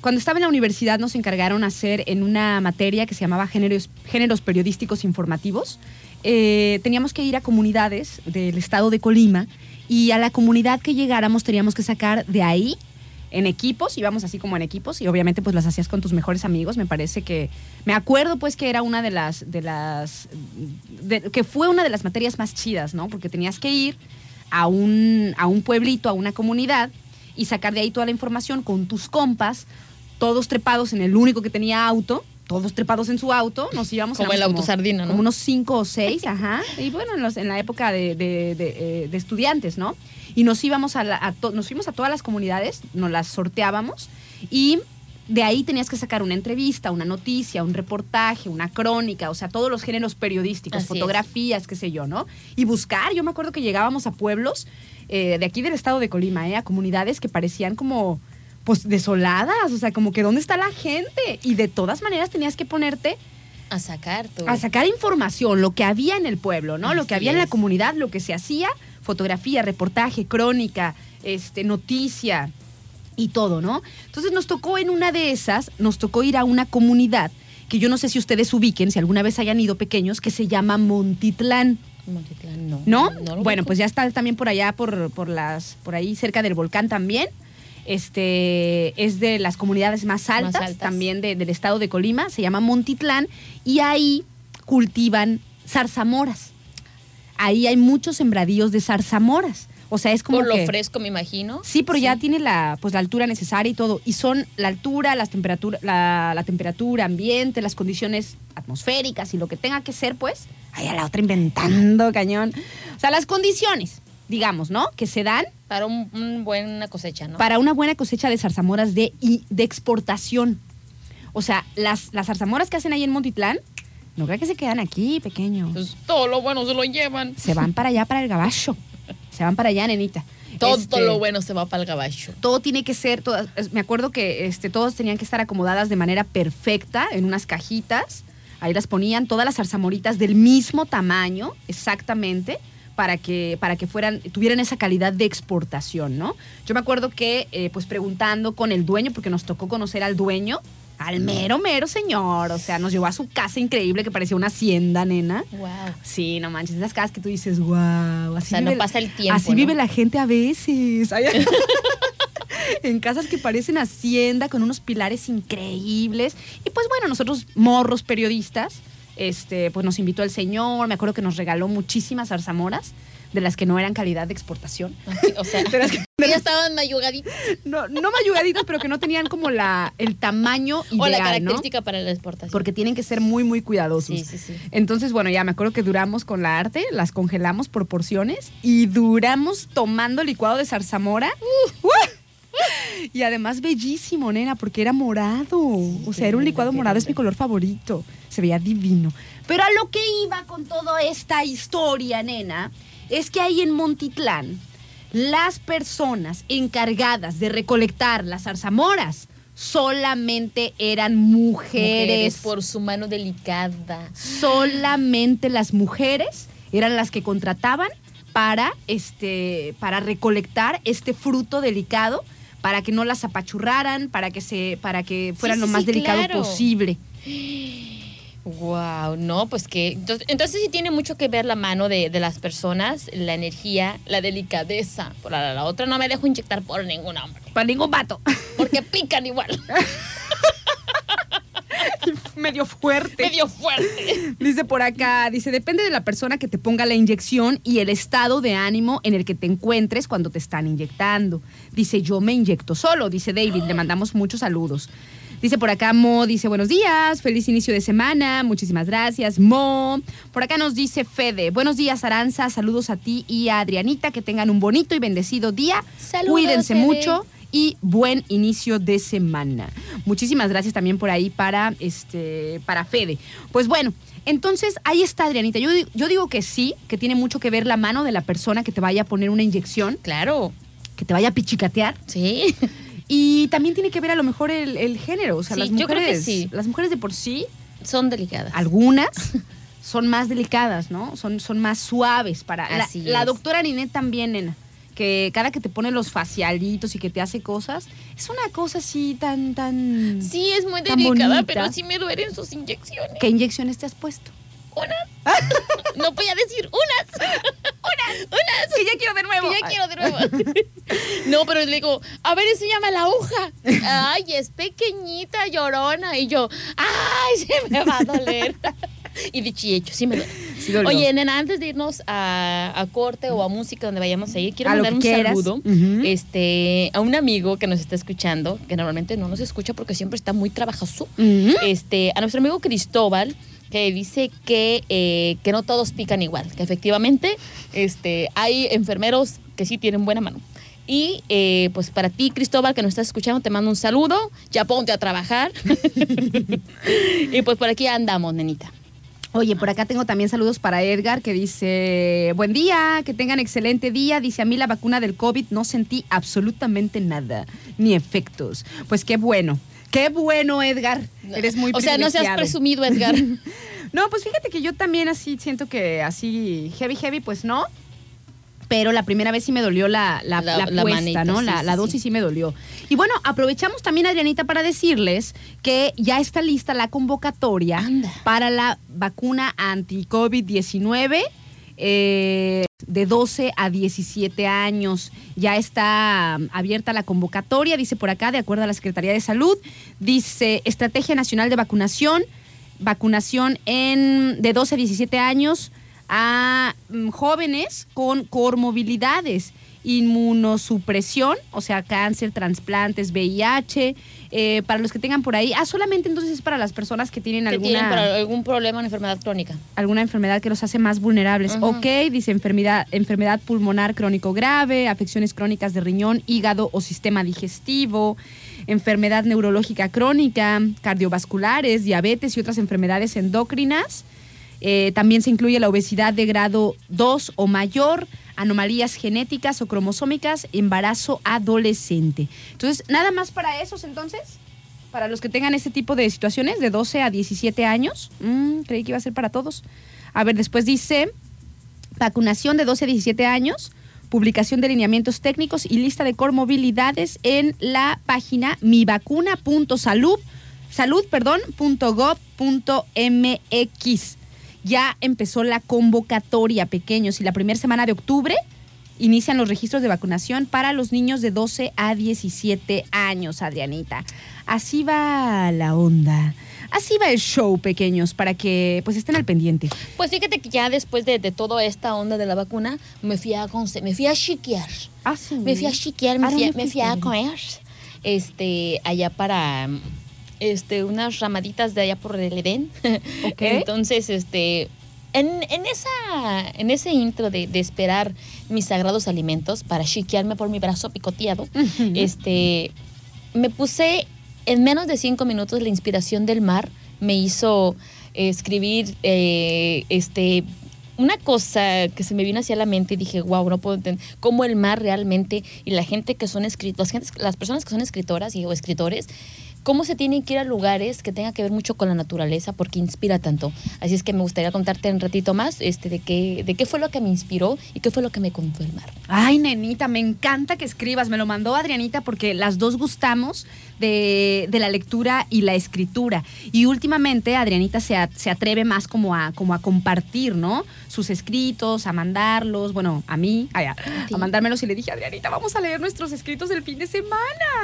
Cuando estaba en la universidad nos encargaron hacer en una materia que se llamaba géneros, géneros periodísticos informativos. Eh, teníamos que ir a comunidades del estado de Colima y a la comunidad que llegáramos teníamos que sacar de ahí en equipos, íbamos así como en equipos y obviamente pues las hacías con tus mejores amigos, me parece que me acuerdo pues que era una de las de las que fue una de las materias más chidas, ¿no? Porque tenías que ir a un a un pueblito, a una comunidad y sacar de ahí toda la información con tus compas, todos trepados en el único que tenía auto, todos trepados en su auto, nos íbamos Como el autosardina, ¿no? Como unos cinco o seis, ajá. Y bueno, en, los- en la época de, de- de, eh, de estudiantes, ¿no? Y nos íbamos a, la- a to- nos fuimos a todas las comunidades, nos las sorteábamos y de ahí tenías que sacar una entrevista, una noticia, un reportaje, una crónica, o sea, todos los géneros periodísticos, Así es. fotografías, qué sé yo, ¿no? Y buscar, yo me acuerdo que llegábamos a pueblos eh, de aquí del estado de Colima, ¿eh? a comunidades que parecían como pues desoladas, o sea, como que ¿dónde está la gente? Y de todas maneras tenías que ponerte A sacar tú. a sacar información, lo que había en el pueblo, ¿no? lo que había en la comunidad, lo que se hacía, fotografía, reportaje, crónica, este, noticia y todo, ¿no? Entonces nos tocó en una de esas, nos tocó ir a una comunidad que yo no sé si ustedes ubiquen, si alguna vez hayan ido pequeños, que se llama Montitlán. Montitlán, no. ¿No? lo bueno, pues ya está también por allá, por, por las, por ahí cerca del volcán también. Este es de las comunidades más altas, altas. también de- del estado de Colima, se llama Montitlán, y ahí cultivan zarzamoras. Ahí hay muchos sembradíos de zarzamoras. O sea, es como Por lo que- fresco, me imagino. Sí, pero ya tiene la, pues, la altura necesaria y todo. Y son la altura, las temperatura, la, la temperatura ambiente, las condiciones atmosféricas y lo que tenga que ser, pues. Ahí a la otra inventando, cañón. O sea, las condiciones, digamos, ¿no? Que se dan Para un, un buena cosecha, ¿no? para una buena cosecha de zarzamoras de, de exportación. O sea, las, las zarzamoras que hacen ahí en Montitlán, no creo que se quedan aquí, pequeños. Pues todo lo bueno se lo llevan. Se van para allá, para el gabacho. Se van para allá, nenita. Todo Este, lo bueno se va para el gabacho. todo tiene que ser, todas, me acuerdo que este, todos tenían que estar acomodadas de manera perfecta en unas cajitas. Ahí las ponían todas las zarzamoritas del mismo tamaño, exactamente, para que, para que fueran, tuvieran esa calidad de exportación, ¿no? Yo me acuerdo que, eh, pues preguntando con el dueño, porque nos tocó conocer al dueño, al mero, mero señor, o sea, nos llevó a su casa increíble que parecía una hacienda, nena. Wow. Sí, no manches, esas casas que tú dices, wow, así, sea, no pasa el tiempo, así ¿no? vive la gente a veces. En casas que parecen hacienda, con unos pilares increíbles. Y pues bueno, nosotros, morros periodistas, este, pues nos invitó el señor, me acuerdo que nos regaló muchísimas zarzamoras, de las que no eran calidad de exportación. O sea, De las que- ya estaban mayugaditas. no, no mayugaditas, pero que no tenían como la, el tamaño ideal, O la ¿no? característica para la exportación. Porque tienen que ser muy, muy cuidadosos. Sí, sí, sí. Entonces, bueno, ya me acuerdo que duramos con la arte, las congelamos por porciones y duramos tomando licuado de zarzamora. ¡Uh! Y además bellísimo, nena, porque era morado. o sea, era un licuado morado, es mi color favorito. Se veía divino. Pero a lo que iba con toda esta historia, nena, es que ahí en Montitlán, las personas encargadas de recolectar las zarzamoras solamente eran mujeres. por su mano delicada. solamente las mujeres eran las que contrataban para este para recolectar este fruto delicado para que no las apachurraran para que se para que fueran sí, lo más sí, delicado claro. posible Wow, no, pues que. Entonces, entonces sí tiene mucho que ver la mano de, de las personas, la energía, la delicadeza. Por la, la otra no me dejo inyectar por ningún hombre. para ningún vato Porque pican igual. medio fuerte Medio fuerte. Dice por acá, dice, depende de la persona que te ponga la inyección y el estado de ánimo en el que te encuentres cuando te están inyectando. Dice, yo me inyecto solo, dice David, le mandamos muchos saludos. Dice por acá Mo, dice buenos días, feliz inicio de semana, muchísimas gracias Mo. Por acá nos dice Fede, buenos días Aranza, saludos a ti y a Adrianita, que tengan un bonito y bendecido día. Saludos, Cuídense Fede. mucho y buen inicio de semana. Muchísimas gracias también por ahí para este para Fede. Pues bueno, entonces ahí está Adrianita. Yo, yo digo que sí, que tiene mucho que ver la mano de la persona que te vaya a poner una inyección, Claro. que te vaya a pichicatear. Sí. Y también tiene que ver a lo mejor el, el género. O sea, Sí, las yo creo que mujeres. sí. Las mujeres de por sí, Son delicadas. algunas. Son más delicadas, ¿no? Son, son más suaves para. La, Así la es. doctora Ninette también, nena. Que cada que te pone los facialitos y que te hace cosas, es una cosa así tan, tan. Sí, es muy delicada, bonita. pero sí me duelen sus inyecciones. ¿Qué inyecciones te has puesto? Unas. no voy a decir unas. Unas. Unas. Que ya quiero de nuevo. Que ya quiero de nuevo. no, pero le digo, a ver, enséñame la aguja. Ay, es pequeñita, llorona. Y yo, ay, se me va a doler. y dicho y hecho, sí me duele. Sí. Oye, nena, antes de irnos a, a corte o a música donde vayamos a ir, quiero A mandar un quieras. saludo este, a un amigo que nos está escuchando, que normalmente no nos escucha porque siempre está muy trabajoso. Este, a nuestro amigo Cristóbal, que dice que, eh, que no todos pican igual, que efectivamente este, hay enfermeros que sí tienen buena mano. Y eh, pues para ti, Cristóbal, que nos estás escuchando, te mando un saludo. Ya ponte a trabajar. y pues por aquí andamos, nenita. Oye, por acá tengo también saludos para Edgar que dice, buen día, que tengan excelente día. Dice, a mí la vacuna del COVID no sentí absolutamente nada, ni efectos. Pues qué bueno, qué bueno Edgar. Eres muy O sea, no seas presumido, Edgar. No, pues fíjate que yo también así siento que así heavy, heavy, pues no. Pero la primera vez sí me dolió la, la, La- la la puesta, manita, ¿no? sí, la la sí. dosis sí me dolió. Y bueno, aprovechamos también, Adrianita, para decirles que ya está lista la convocatoria Anda. para la vacuna anti-COVID-19 eh, de 12 a 17 años. Ya está um, abierta la convocatoria, dice por acá, de acuerdo a la Secretaría de Salud. Dice Estrategia Nacional de Vacunación, vacunación en, de 12 a 17 años a mm, jóvenes con comorbilidades, inmunosupresión, o sea, cáncer, trasplantes, VIH, eh, para los que tengan por ahí. Ah, solamente entonces es para las personas que tienen que alguna tienen para algún problema, una enfermedad crónica. alguna enfermedad que los hace más vulnerables. Ujú. Ok, dice enfermedad, enfermedad pulmonar crónico grave, afecciones crónicas de riñón, hígado o sistema digestivo, enfermedad neurológica crónica, cardiovasculares, diabetes y otras enfermedades endocrinas. Eh, también se incluye la obesidad de grado 2 o mayor, anomalías genéticas o cromosómicas, embarazo adolescente. Entonces, nada más para esos entonces, para los que tengan este tipo de situaciones de 12 a 17 años. Mm, creí que iba a ser para todos. A ver, después dice vacunación de 12 a 17 años, publicación de lineamientos técnicos y lista de comorbilidades en la página mivacuna.salud, salud, perdón, punto gov MX. Ya empezó la convocatoria, pequeños, y la primera semana de octubre inician los registros de vacunación para los niños de 12 a 17 años, Adrianita. Así va la onda. Así va el show, pequeños, para que pues estén al pendiente. Pues fíjate que ya después de, de toda esta onda de la vacuna, me fui a, conse- me fui a chiquear. Ah, sí. Me fui a chiquear, me ¿A fui me fui a comer. Este, allá para este, unas ramaditas de allá por el Edén. Entonces, este. En, en esa, en ese intro de, de esperar mis sagrados alimentos para chiquearme por mi brazo picoteado, este, me puse en menos de cinco minutos la inspiración del mar me hizo eh, escribir eh, este una cosa que se me vino hacia la mente y dije, wow, no puedo entender cómo el mar realmente y la gente que son escritos, las, las personas que son escritoras y, o escritores, cómo se tienen que ir a lugares que tengan que ver mucho con la naturaleza porque inspira tanto. Así es que me gustaría contarte un ratito más este, de, qué, de qué fue lo que me inspiró y qué fue lo que me contó. Ay, nenita, me encanta que escribas. Me lo mandó Adrianita porque las dos gustamos de, de la lectura y la escritura. Y últimamente Adrianita se, a- se atreve más como a, como a compartir, ¿no? Sus escritos, a mandarlos, bueno, a mí, a, mandármelos y le dije, Adrianita, vamos a leer nuestros escritos del fin de semana.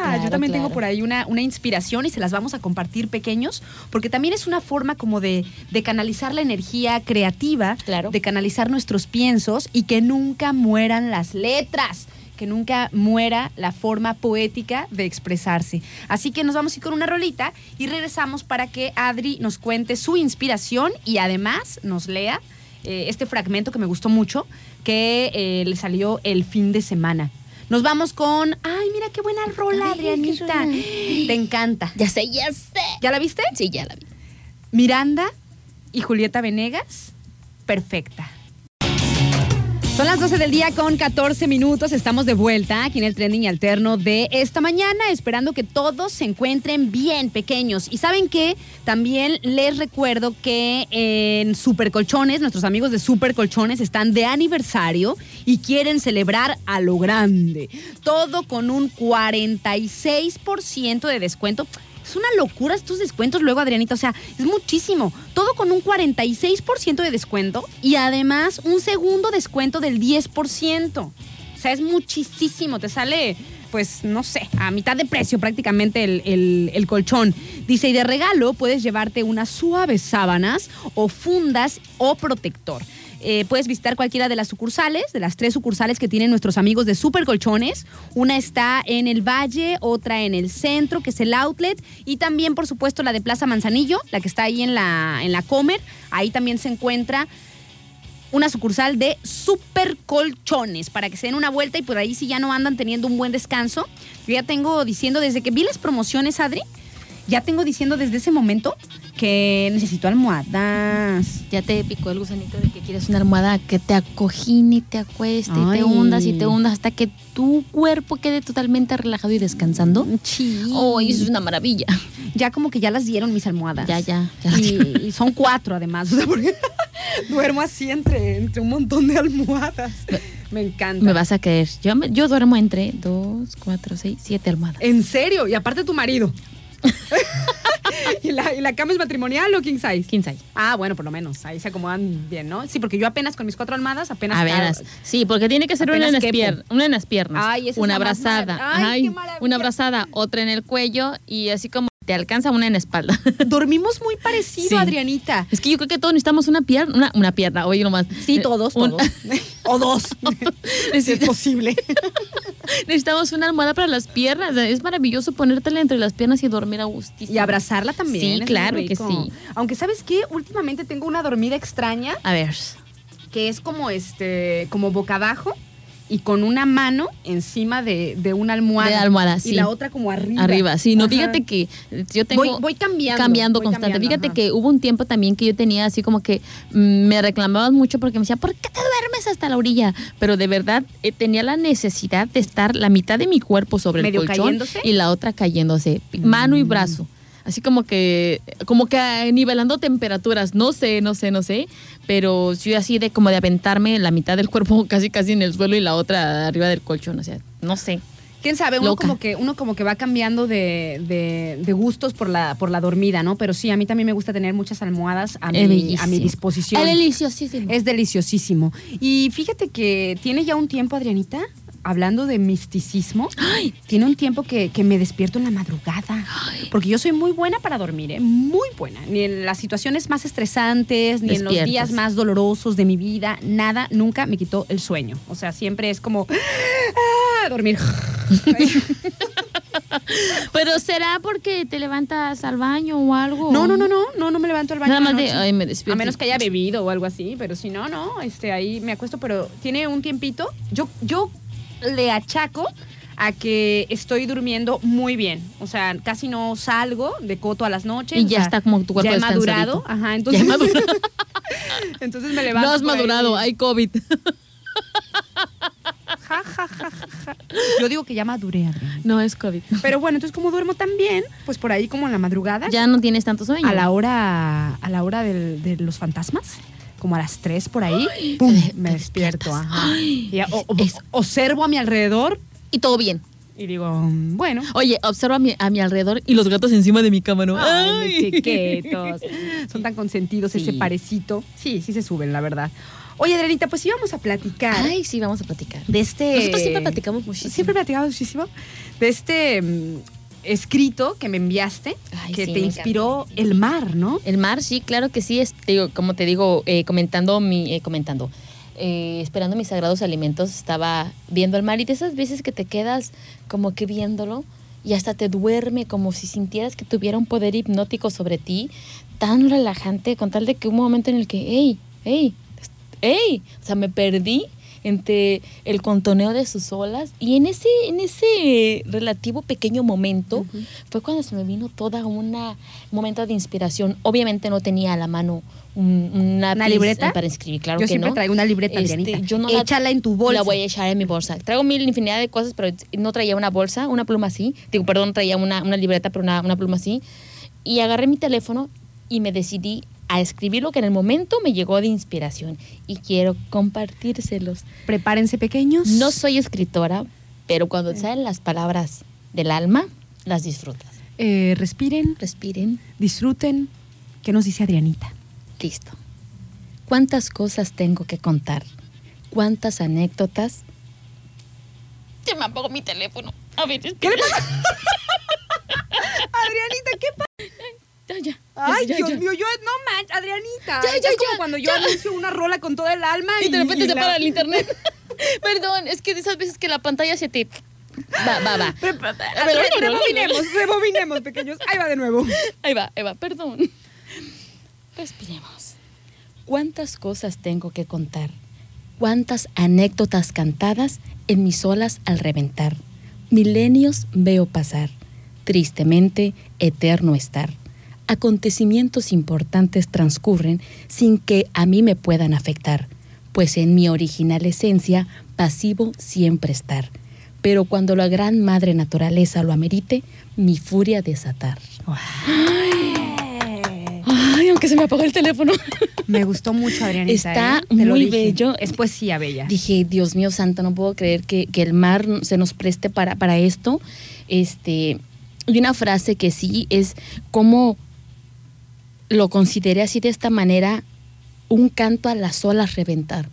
Claro, Yo también tengo por ahí una, una inspiración y se las vamos a compartir pequeños, porque también es una forma como de, de canalizar la energía creativa, Claro. de canalizar nuestros piensos y que nunca mueran las letras que nunca muera la forma poética de expresarse. Así que nos vamos a ir con una rolita y regresamos para que Adri nos cuente su inspiración y además nos lea eh, este fragmento que me gustó mucho, que eh, le salió el fin de semana. Nos vamos con, ay, mira qué buena rola, Adrianita. rola. Te encanta. Ya sé, ya sé. ¿Ya la viste? Sí, ya la vi. Miranda y Julieta Venegas, perfecta. Son las 12 del día con 14 minutos. Estamos de vuelta aquí en el trending alterno de esta mañana, esperando que todos se encuentren bien pequeños. Y saben que también les recuerdo que en Super Colchones, nuestros amigos de Super Colchones están de aniversario y quieren celebrar a lo grande. Todo con un 46% de descuento. Es una locura estos descuentos luego, Adrianita. O sea, es muchísimo. Todo con un 46% de descuento y además un segundo descuento del 10%. O sea, es muchísimo. Te sale, pues, no sé, a mitad de precio prácticamente el, el- el colchón. Dice, y de regalo puedes llevarte unas suaves sábanas o fundas o protector. Eh, puedes visitar cualquiera de las sucursales, de las tres sucursales que tienen nuestros amigos de Super Colchones. Una está en el Valle, otra en el centro, que es el Outlet, y también, por supuesto, la de Plaza Manzanillo, la que está ahí en la, en la Comer. Ahí también se encuentra una sucursal de Super Colchones para que se den una vuelta y por ahí si ya no andan teniendo un buen descanso. Yo ya tengo diciendo desde que vi las promociones, Adri, ya tengo diciendo desde ese momento Que necesito almohadas. Ya te picó el gusanito de que quieres una almohada que te acojine, te acueste y te hundas y te hundas hasta que tu cuerpo quede totalmente relajado y descansando. Sí. Oh, eso es una maravilla. Ya como que ya las dieron mis almohadas. Ya, ya, Y, y son cuatro además. O sea, porque duermo así entre, entre un montón de almohadas. Me encanta. Me vas a creer. Yo, me- yo duermo entre dos, cuatro, seis, siete almohadas. ¿En serio? Y aparte tu marido. ¿Y, la, ¿Y la cama es matrimonial o king size? Quién sabe. Ah, bueno, por lo menos. Ahí se acomodan bien, ¿no? Sí, porque yo apenas con mis cuatro almohadas apenas. A ver, cago. as- sí, porque tiene que ser una en, Apenas las quepo. pier- una en las piernas, Ay, esa es una abrazada, marav- Ay, qué Ay, maravilla. una abrazada, otra en el cuello y así como te alcanza una en la espalda. Dormimos muy parecido, Sí. Adrianita. Es que yo creo que todos necesitamos una pierna, una, una pierna, oye nomás. Sí, todos, un- todos. o dos. si es posible. Necesitamos una almohada para las piernas. Es maravilloso ponértela entre las piernas y dormir a gustísimo. Y abrazarla también. Sí, claro que sí. Aunque, ¿sabes qué? Últimamente tengo una dormida extraña A ver. que es como este, como boca abajo y con una mano encima de, de una almohada. De almohada, Y sí. la otra como arriba. Arriba, sí, no, Ajá. fíjate que yo tengo... Voy- voy cambiando, Cambiando voy constante. cambiando, fíjate ajá. que hubo un tiempo también que yo tenía así como que mm, me reclamaban mucho porque me decía, ¿por qué te duermes hasta la orilla? Pero de verdad eh, tenía la necesidad de estar la mitad de mi cuerpo sobre ¿Medio el colchón cayéndose? Y la otra cayéndose, mano y brazo. Así como que, como que nivelando temperaturas, no sé, no sé, no sé, pero yo así de como de aventarme la mitad del cuerpo casi casi en el suelo y la otra arriba del colchón, o sea, no sé. ¿Quién sabe? Uno Loca. como que, uno como que va cambiando de, de- de gustos por la, por la dormida, ¿no? Pero sí, a mí también me gusta tener muchas almohadas a, Es mi, bellísimo. a mi disposición. Es deliciosísimo. Es deliciosísimo. Y fíjate que tiene ya un tiempo, Adrianita, hablando de misticismo, tiene un tiempo que, que me despierto en la madrugada. Porque yo soy muy buena para dormir, ¿eh? muy buena. Ni en las situaciones más estresantes, ni en los días más dolorosos de mi vida, nada, nunca me quitó el sueño. O sea, siempre es como ah, dormir. Pero será porque te levantas al baño o algo. No, no, no, no, no, no me levanto al baño. Nada más de, ay, me despierto. A menos que haya bebido o algo así, pero si no, no, este, ahí me acuesto, pero tiene un tiempito. Yo, yo le achaco a que estoy durmiendo muy bien. O sea, casi no salgo de coto a las noches. Y o ya sea, está como tu cuerpo Ya he madurado. Ajá, entonces. Ya he madurado. entonces me levanto. No has ahí. madurado, hay COVID. Ja, ja, ja, ja, ja. Yo digo que ya maduré, Adrián. No es COVID. Pero bueno, entonces como duermo tan bien, pues por ahí como en la madrugada. Ya no tienes tanto sueño. a la hora a la hora del- de los fantasmas como a las 3 por ahí me despierto ajá. Ay, Y o- o- es- observo a mi alrededor Y todo bien. y digo bueno Oye, observa a mi, a mi alrededor y los gatos encima de mi cama, ¿no? Ay, Ay. mis chiquitos. Son tan consentidos Sí. ese parecito. Sí, sí se suben, la verdad. Oye, Adrianita, pues íbamos a platicar Ay, sí, vamos a platicar. de este. Nosotros siempre platicamos muchísimo. Siempre platicamos muchísimo. De este mm, escrito que me enviaste, Ay, que sí, te inspiró el mar, ¿no? El mar, sí, claro que sí. Es, digo, como te digo, eh, comentando mi, eh, comentando, eh, esperando mis sagrados alimentos, estaba viendo el mar y de esas veces que te quedas como que viéndolo y hasta te duerme como si sintieras que tuviera un poder hipnótico sobre ti, tan relajante, con tal de que un momento en el que, hey, hey, hey, o sea, me perdí entre el contoneo de sus olas. Y en ese en ese relativo pequeño momento fue cuando se me vino toda una un momento de inspiración. Obviamente no tenía a la mano un- una, ¿Una plis- libreta? para escribir claro Yo que siempre no. traigo una libreta, Este, yo no la- Échala en tu bolsa. la voy a echar en mi bolsa. Traigo mil infinidad de cosas pero no traía una bolsa una pluma así. Digo perdón traía una, una libreta pero una, una pluma así. Y agarré mi teléfono y me decidí a escribir lo que en el momento me llegó de inspiración y quiero compartírselos. Prepárense, pequeños. No soy escritora, pero cuando salen las palabras del alma, las disfrutas. Eh, respiren, Respiren. disfruten. ¿Qué nos dice Adrianita? Listo. ¿Cuántas cosas tengo que contar? ¿Cuántas anécdotas? Se me apagó mi teléfono. A ver, ¿qué le pasa? Adrianita, ¿qué pasa? Ya, ya. Ay, ya, Dios ya. mío, yo no manches, Adrianita. Ya, ya, es como ya, cuando yo anuncio una rola con todo el alma y, Y de repente se la- para el internet. Perdón, es que de esas veces que la pantalla se te... Va, va, va. Re- Rebobinemos, rebobinemos, pequeños. Ahí va de nuevo. Ahí va, ahí va, perdón. Respiremos. ¿Cuántas cosas tengo que contar? ¿Cuántas anécdotas cantadas en mis olas al reventar? Milenios veo pasar, tristemente eterno estar. Acontecimientos importantes transcurren sin que a mí me puedan afectar, pues en mi original esencia, pasivo siempre estar. Pero cuando la gran madre naturaleza lo amerite, mi furia desatar. Ay, aunque se me apagó el teléfono. Me gustó mucho, Adrianita. Está ¿eh? Muy bello. Es poesía bella. Dije, Dios mío santo, no puedo creer que, que el mar se nos preste para, para esto. Este, y una frase que sí es como lo consideré así de esta manera, un canto a las olas reventar.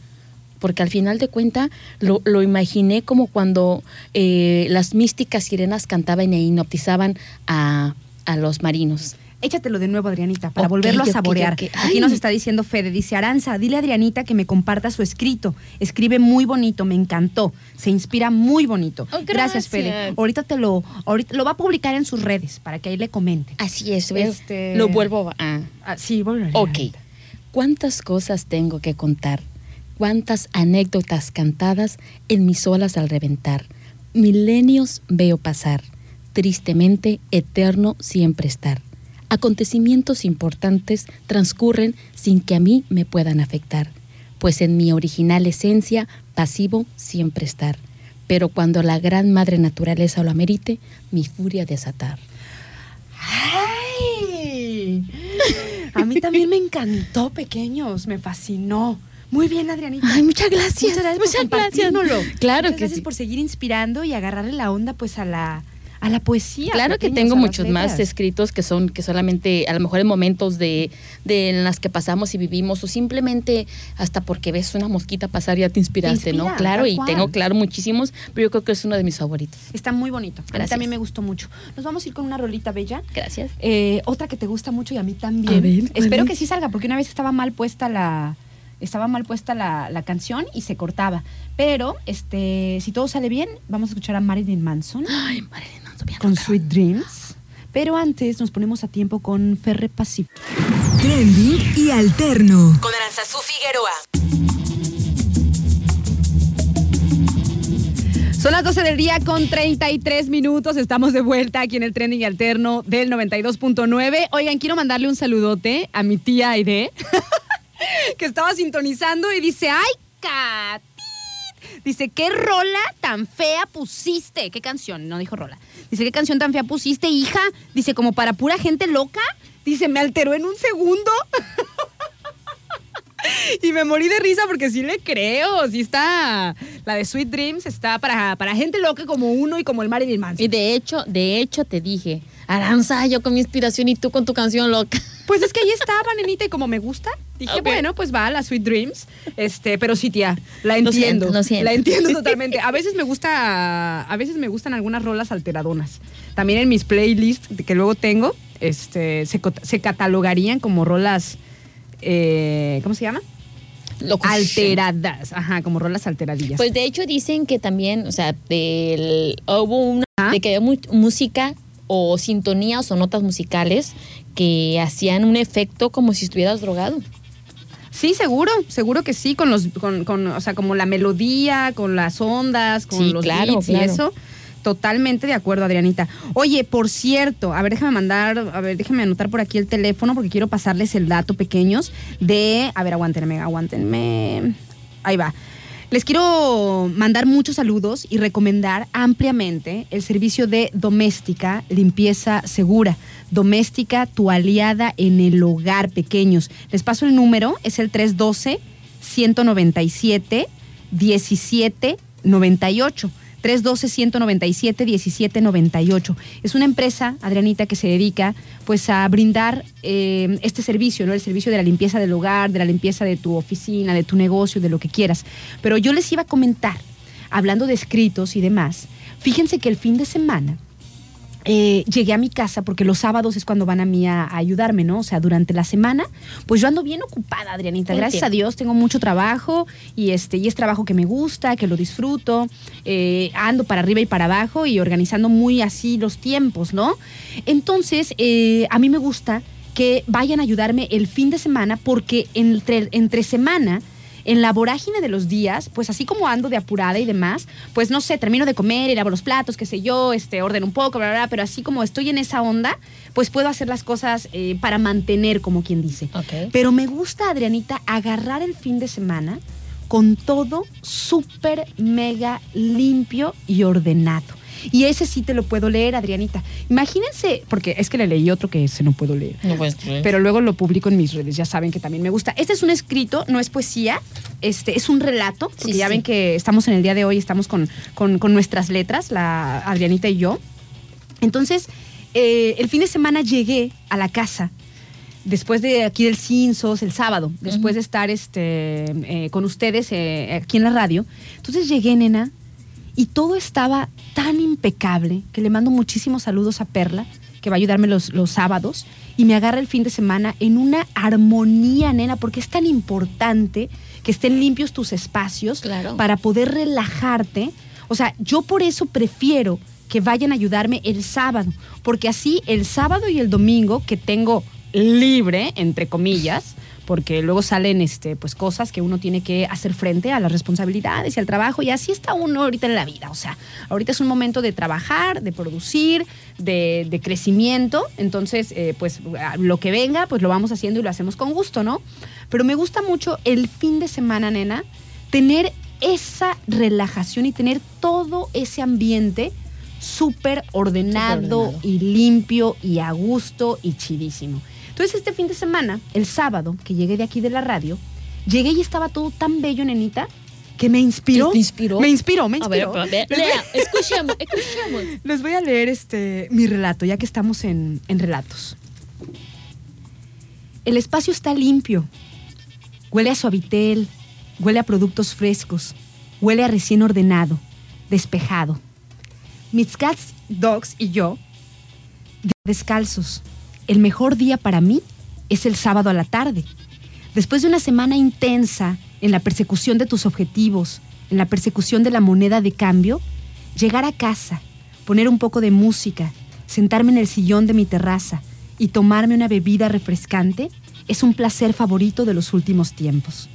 Porque al final de cuenta lo, lo imaginé como cuando eh, las místicas sirenas cantaban e hipnotizaban a, a los marinos. Échatelo de nuevo, Adrianita, para volverlo a saborear. Aquí nos está diciendo Fede, dice Aranza, dile a Adrianita que me comparta su escrito. Escribe muy bonito, me encantó. Se inspira muy bonito. Oh, gracias. Fede. gracias. Ahorita te lo, ahorita lo va a publicar en sus redes para que ahí le comenten. Así es, Este- lo vuelvo a... Ah, sí, vuelve. Ok. ¿Cuántas cosas tengo que contar? ¿Cuántas anécdotas cantadas en mis olas al reventar? Milenios veo pasar, tristemente eterno siempre estar. Acontecimientos importantes transcurren sin que a mí me puedan afectar, pues en mi original esencia pasivo siempre estar. Pero cuando la gran madre naturaleza lo amerite, mi furia desatar. ¡Ay! A mí también me encantó, pequeños. Me fascinó. Muy bien, Adrianita. Ay, muchas gracias. Muchas gracias Muchas por gracias. Claro Muchas que gracias sí. por seguir inspirando y agarrarle la onda pues a la, a la poesía. Claro que tengo muchos más escritos que son que solamente a lo mejor en momentos de, de en las que pasamos y vivimos o simplemente hasta porque ves una mosquita pasar ya te inspiraste, inspira, ¿no? Claro, y cual. tengo claro muchísimos, pero yo creo que es uno de mis favoritos. Está muy bonito. A mí Gracias. también me gustó mucho. Nos vamos a ir con una rolita bella. Gracias. Eh, otra que te gusta mucho y a mí también. A ver, ¿cuál Espero es? que sí salga, porque una vez estaba mal puesta la. Estaba mal puesta la, la canción y se cortaba. Pero, este, si todo sale bien, vamos a escuchar a Marilyn Manson Ay, Marilyn con. Sweet Dreams. Pero antes nos ponemos a tiempo con Ferre Pacífico. Trending y alterno. Con Aranzazú Figueroa. Son las 12 del día con 33 minutos. Estamos de vuelta aquí en el trending alterno del 92.9. Oigan, quiero mandarle un saludote a mi tía Aide, que estaba sintonizando y dice, ¡ay, Katit! Dice, ¿qué rola tan fea pusiste? ¿Qué canción? No dijo rola. Dice, ¿qué canción tan fea pusiste, hija? Dice, como para pura gente loca. Dice, me alteró en un segundo. Y me morí de risa porque sí le creo. Sí está. La de Sweet Dreams está para, para gente loca como uno y como el Marilyn Manson. Y de hecho, de hecho te dije, Aranza, yo con mi inspiración y tú con tu canción loca. Pues es que ahí estaba, nenita, y como me gusta, dije, Ok. bueno, pues va, la Sweet Dreams. Este, pero sí, tía, la Lo entiendo. siento, lo siento. La entiendo totalmente. A veces me gusta, a veces me gustan algunas rolas alteradonas. También en mis playlists que luego tengo, este, se, catalogarían como rolas, eh, ¿cómo se llama? Alteradas. Ajá, como rolas alteradillas. Pues de hecho dicen que también, o sea, del, hubo una Ajá. de que había música o sintonías o notas musicales que hacían un efecto como si estuvieras drogado. Sí, seguro, seguro que sí, con los, con, con, o sea, como la melodía, con las ondas, con Sí, los claro, beats y claro. eso. Totalmente de acuerdo, Adrianita. Oye, por cierto, a ver, déjame mandar, a ver, déjame anotar por aquí el teléfono porque quiero pasarles el dato pequeños de, a ver, aguántenme, aguántenme. Ahí va. Les quiero mandar muchos saludos y recomendar ampliamente el servicio de Doméstica Limpieza Segura. Doméstica, tu aliada en el hogar, pequeños. Les paso el número, es el 312 197 1798. 312-197-1798. Es una empresa, Adrianita, que se dedica pues a brindar eh, este servicio, ¿no? El servicio de la limpieza del hogar, de la limpieza de tu oficina, de tu negocio, de lo que quieras. Pero yo les iba a comentar, hablando de escritos y demás, fíjense que el fin de semana eh, llegué a mi casa porque los sábados es cuando van a mí a, a ayudarme, ¿no? O sea, durante la semana, pues yo ando bien ocupada, Adrianita. Gracias a. Dios tengo mucho trabajo y este y es trabajo que me gusta, que lo disfruto. eh, ando para arriba y para abajo y organizando muy así los tiempos, ¿no? Entonces, eh, a mí me gusta que vayan a ayudarme el fin de semana porque entre, entre semana en la vorágine de los días, pues así como ando de apurada y demás, pues no sé, termino de comer y lavo los platos, qué sé yo, este, ordeno un poco, bla, bla, bla, pero así como estoy en esa onda, pues puedo hacer las cosas eh, para mantener, como quien dice. Pero me gusta, Adrianita, agarrar el fin de semana con todo súper mega limpio y ordenado. Y ese sí te lo puedo leer, Adrianita. Imagínense, porque es que le leí otro que ese no puedo leer. No puedes Pero luego lo publico en mis redes, ya saben que también me gusta. Este es un escrito, no es poesía, este es un relato, porque Sí, ya sí. ven que estamos en el día de hoy, estamos con, con- con nuestras letras, la Adrianita y yo. Entonces, eh, el fin de semana llegué a la casa después de aquí del Cinsos, el sábado, después de estar este, eh, con ustedes eh, aquí en la radio. Entonces llegué, nena, y todo estaba tan impecable que le mando muchísimos saludos a Perla, que va a ayudarme los, los sábados, y me agarra el fin de semana en una armonía, nena, porque es tan importante que estén limpios tus espacios Claro. para poder relajarte. O sea, yo por eso prefiero que vayan a ayudarme el sábado, porque así el sábado y el domingo que tengo libre, entre comillas, porque luego salen este, pues, cosas que uno tiene que hacer frente a las responsabilidades y al trabajo, y así está uno ahorita en la vida. O sea, ahorita es un momento de trabajar, de producir, de, de crecimiento, entonces, eh, pues lo que venga, pues lo vamos haciendo y lo hacemos con gusto, ¿no? Pero me gusta mucho el fin de semana, nena, tener esa relajación y tener todo ese ambiente súper ordenado, ordenado. y limpio y a gusto y chidísimo. Entonces este fin de semana, el sábado, que llegué de aquí de la radio, llegué y estaba todo tan bello, nenita, que me inspiró. ¿Te inspiró? Me inspiró, me A ver, inspiró. a ver, lea, escuchemos, escuchemos. les voy a leer este mi relato, ya que estamos en, en relatos. El espacio está limpio. Huele a suavitel, huele a productos frescos, huele a recién ordenado, despejado. Mis cats, dogs y yo, descalzos. El mejor día para mí es el sábado a la tarde. Después de una semana intensa en la persecución de tus objetivos, en la persecución de la moneda de cambio, llegar a casa, poner un poco de música, sentarme en el sillón de mi terraza y tomarme una bebida refrescante es un placer favorito de los últimos tiempos.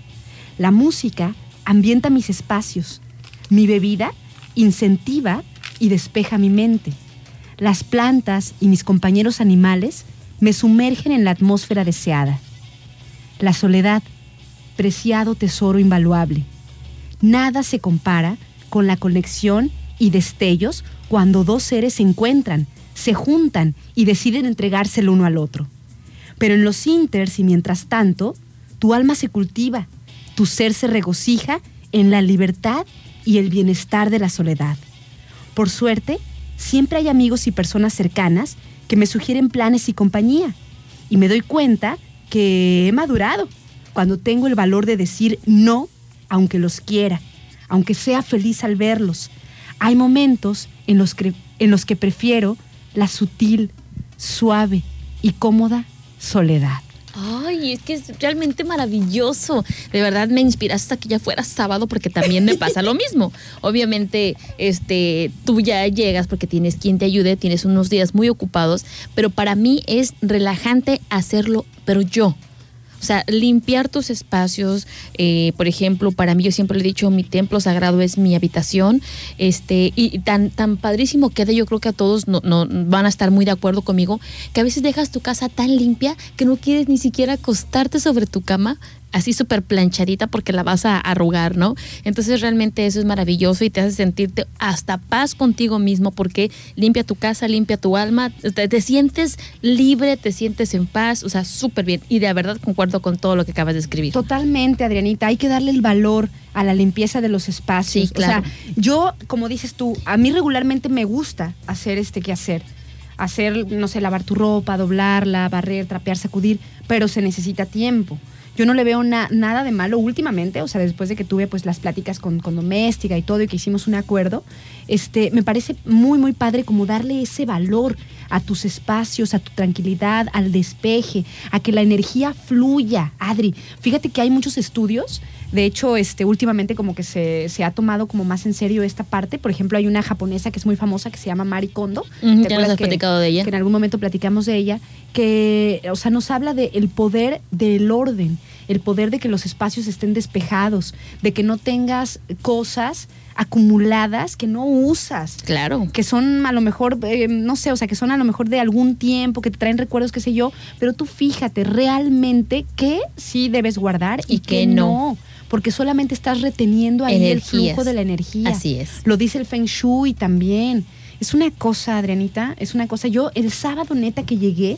La música ambienta mis espacios. Mi bebida incentiva y despeja mi mente. Las plantas y mis compañeros animales me sumergen en la atmósfera deseada. La soledad, preciado tesoro invaluable. Nada se compara con la conexión y destellos cuando dos seres se encuentran, se juntan y deciden entregarse el uno al otro. Pero en los inters y mientras tanto, tu alma se cultiva, tu ser se regocija en la libertad y el bienestar de la soledad. Por suerte, siempre hay amigos y personas cercanas que me sugieren planes y compañía. Y me doy cuenta que he madurado cuando tengo el valor de decir no, aunque los quiera, aunque sea feliz al verlos. Hay momentos en los que, en los que prefiero la sutil, suave y cómoda soledad. Ay, es que es realmente maravilloso. De verdad me inspiraste a que ya fuera sábado porque también me pasa lo mismo. Obviamente, este, tú ya llegas porque tienes quien te ayude, tienes unos días muy ocupados, pero para mí es relajante hacerlo, pero yo. O sea, limpiar tus espacios, eh, por ejemplo, para mí yo siempre le he dicho, mi templo sagrado es mi habitación, este, y tan, tan padrísimo queda, yo creo que a todos no, no van a estar muy de acuerdo conmigo, que a veces dejas tu casa tan limpia que no quieres ni siquiera acostarte sobre tu cama, así súper planchadita porque la vas a arrugar, ¿no? Entonces realmente eso es maravilloso y te hace sentirte hasta paz contigo mismo porque limpia tu casa, limpia tu alma, te, te sientes libre, te sientes en paz, o sea, súper bien. Y de verdad concuerdo con todo lo que acabas de escribir. Totalmente, Adrianita. Hay que darle el valor a la limpieza de los espacios. Sí, claro. O sea, yo, como dices tú, a mí regularmente me gusta hacer este que hacer. Hacer, no sé, lavar tu ropa, doblarla, barrer, trapear, sacudir, pero se necesita tiempo. Yo no le veo na- nada de malo últimamente, o sea, después de que tuve pues las pláticas con, con Doméstica y todo y que hicimos un acuerdo, este, me parece muy, muy padre como darle ese valor a tus espacios, a tu tranquilidad, al despeje, a que la energía fluya. Adri, fíjate que hay muchos estudios. De hecho, este, últimamente como que se, se ha tomado como más en serio esta parte. Por ejemplo, hay una japonesa que es muy famosa que se llama Mari Kondo. ¿Te ya nos has que- platicado de ella. que en algún momento platicamos de ella, que, o sea, nos habla del poder del orden, el poder de que los espacios estén despejados, de que no tengas cosas acumuladas que no usas. Claro. Que son a lo mejor, eh, no sé, o sea, que son a lo mejor de algún tiempo, que te traen recuerdos, qué sé yo, pero tú fíjate realmente qué sí debes guardar y, Y qué no. no. Porque solamente estás reteniendo ahí el flujo de la energía. Así es. Lo dice el Feng Shui también. Es una cosa, Adrianita, es una cosa. Yo el sábado neta que llegué,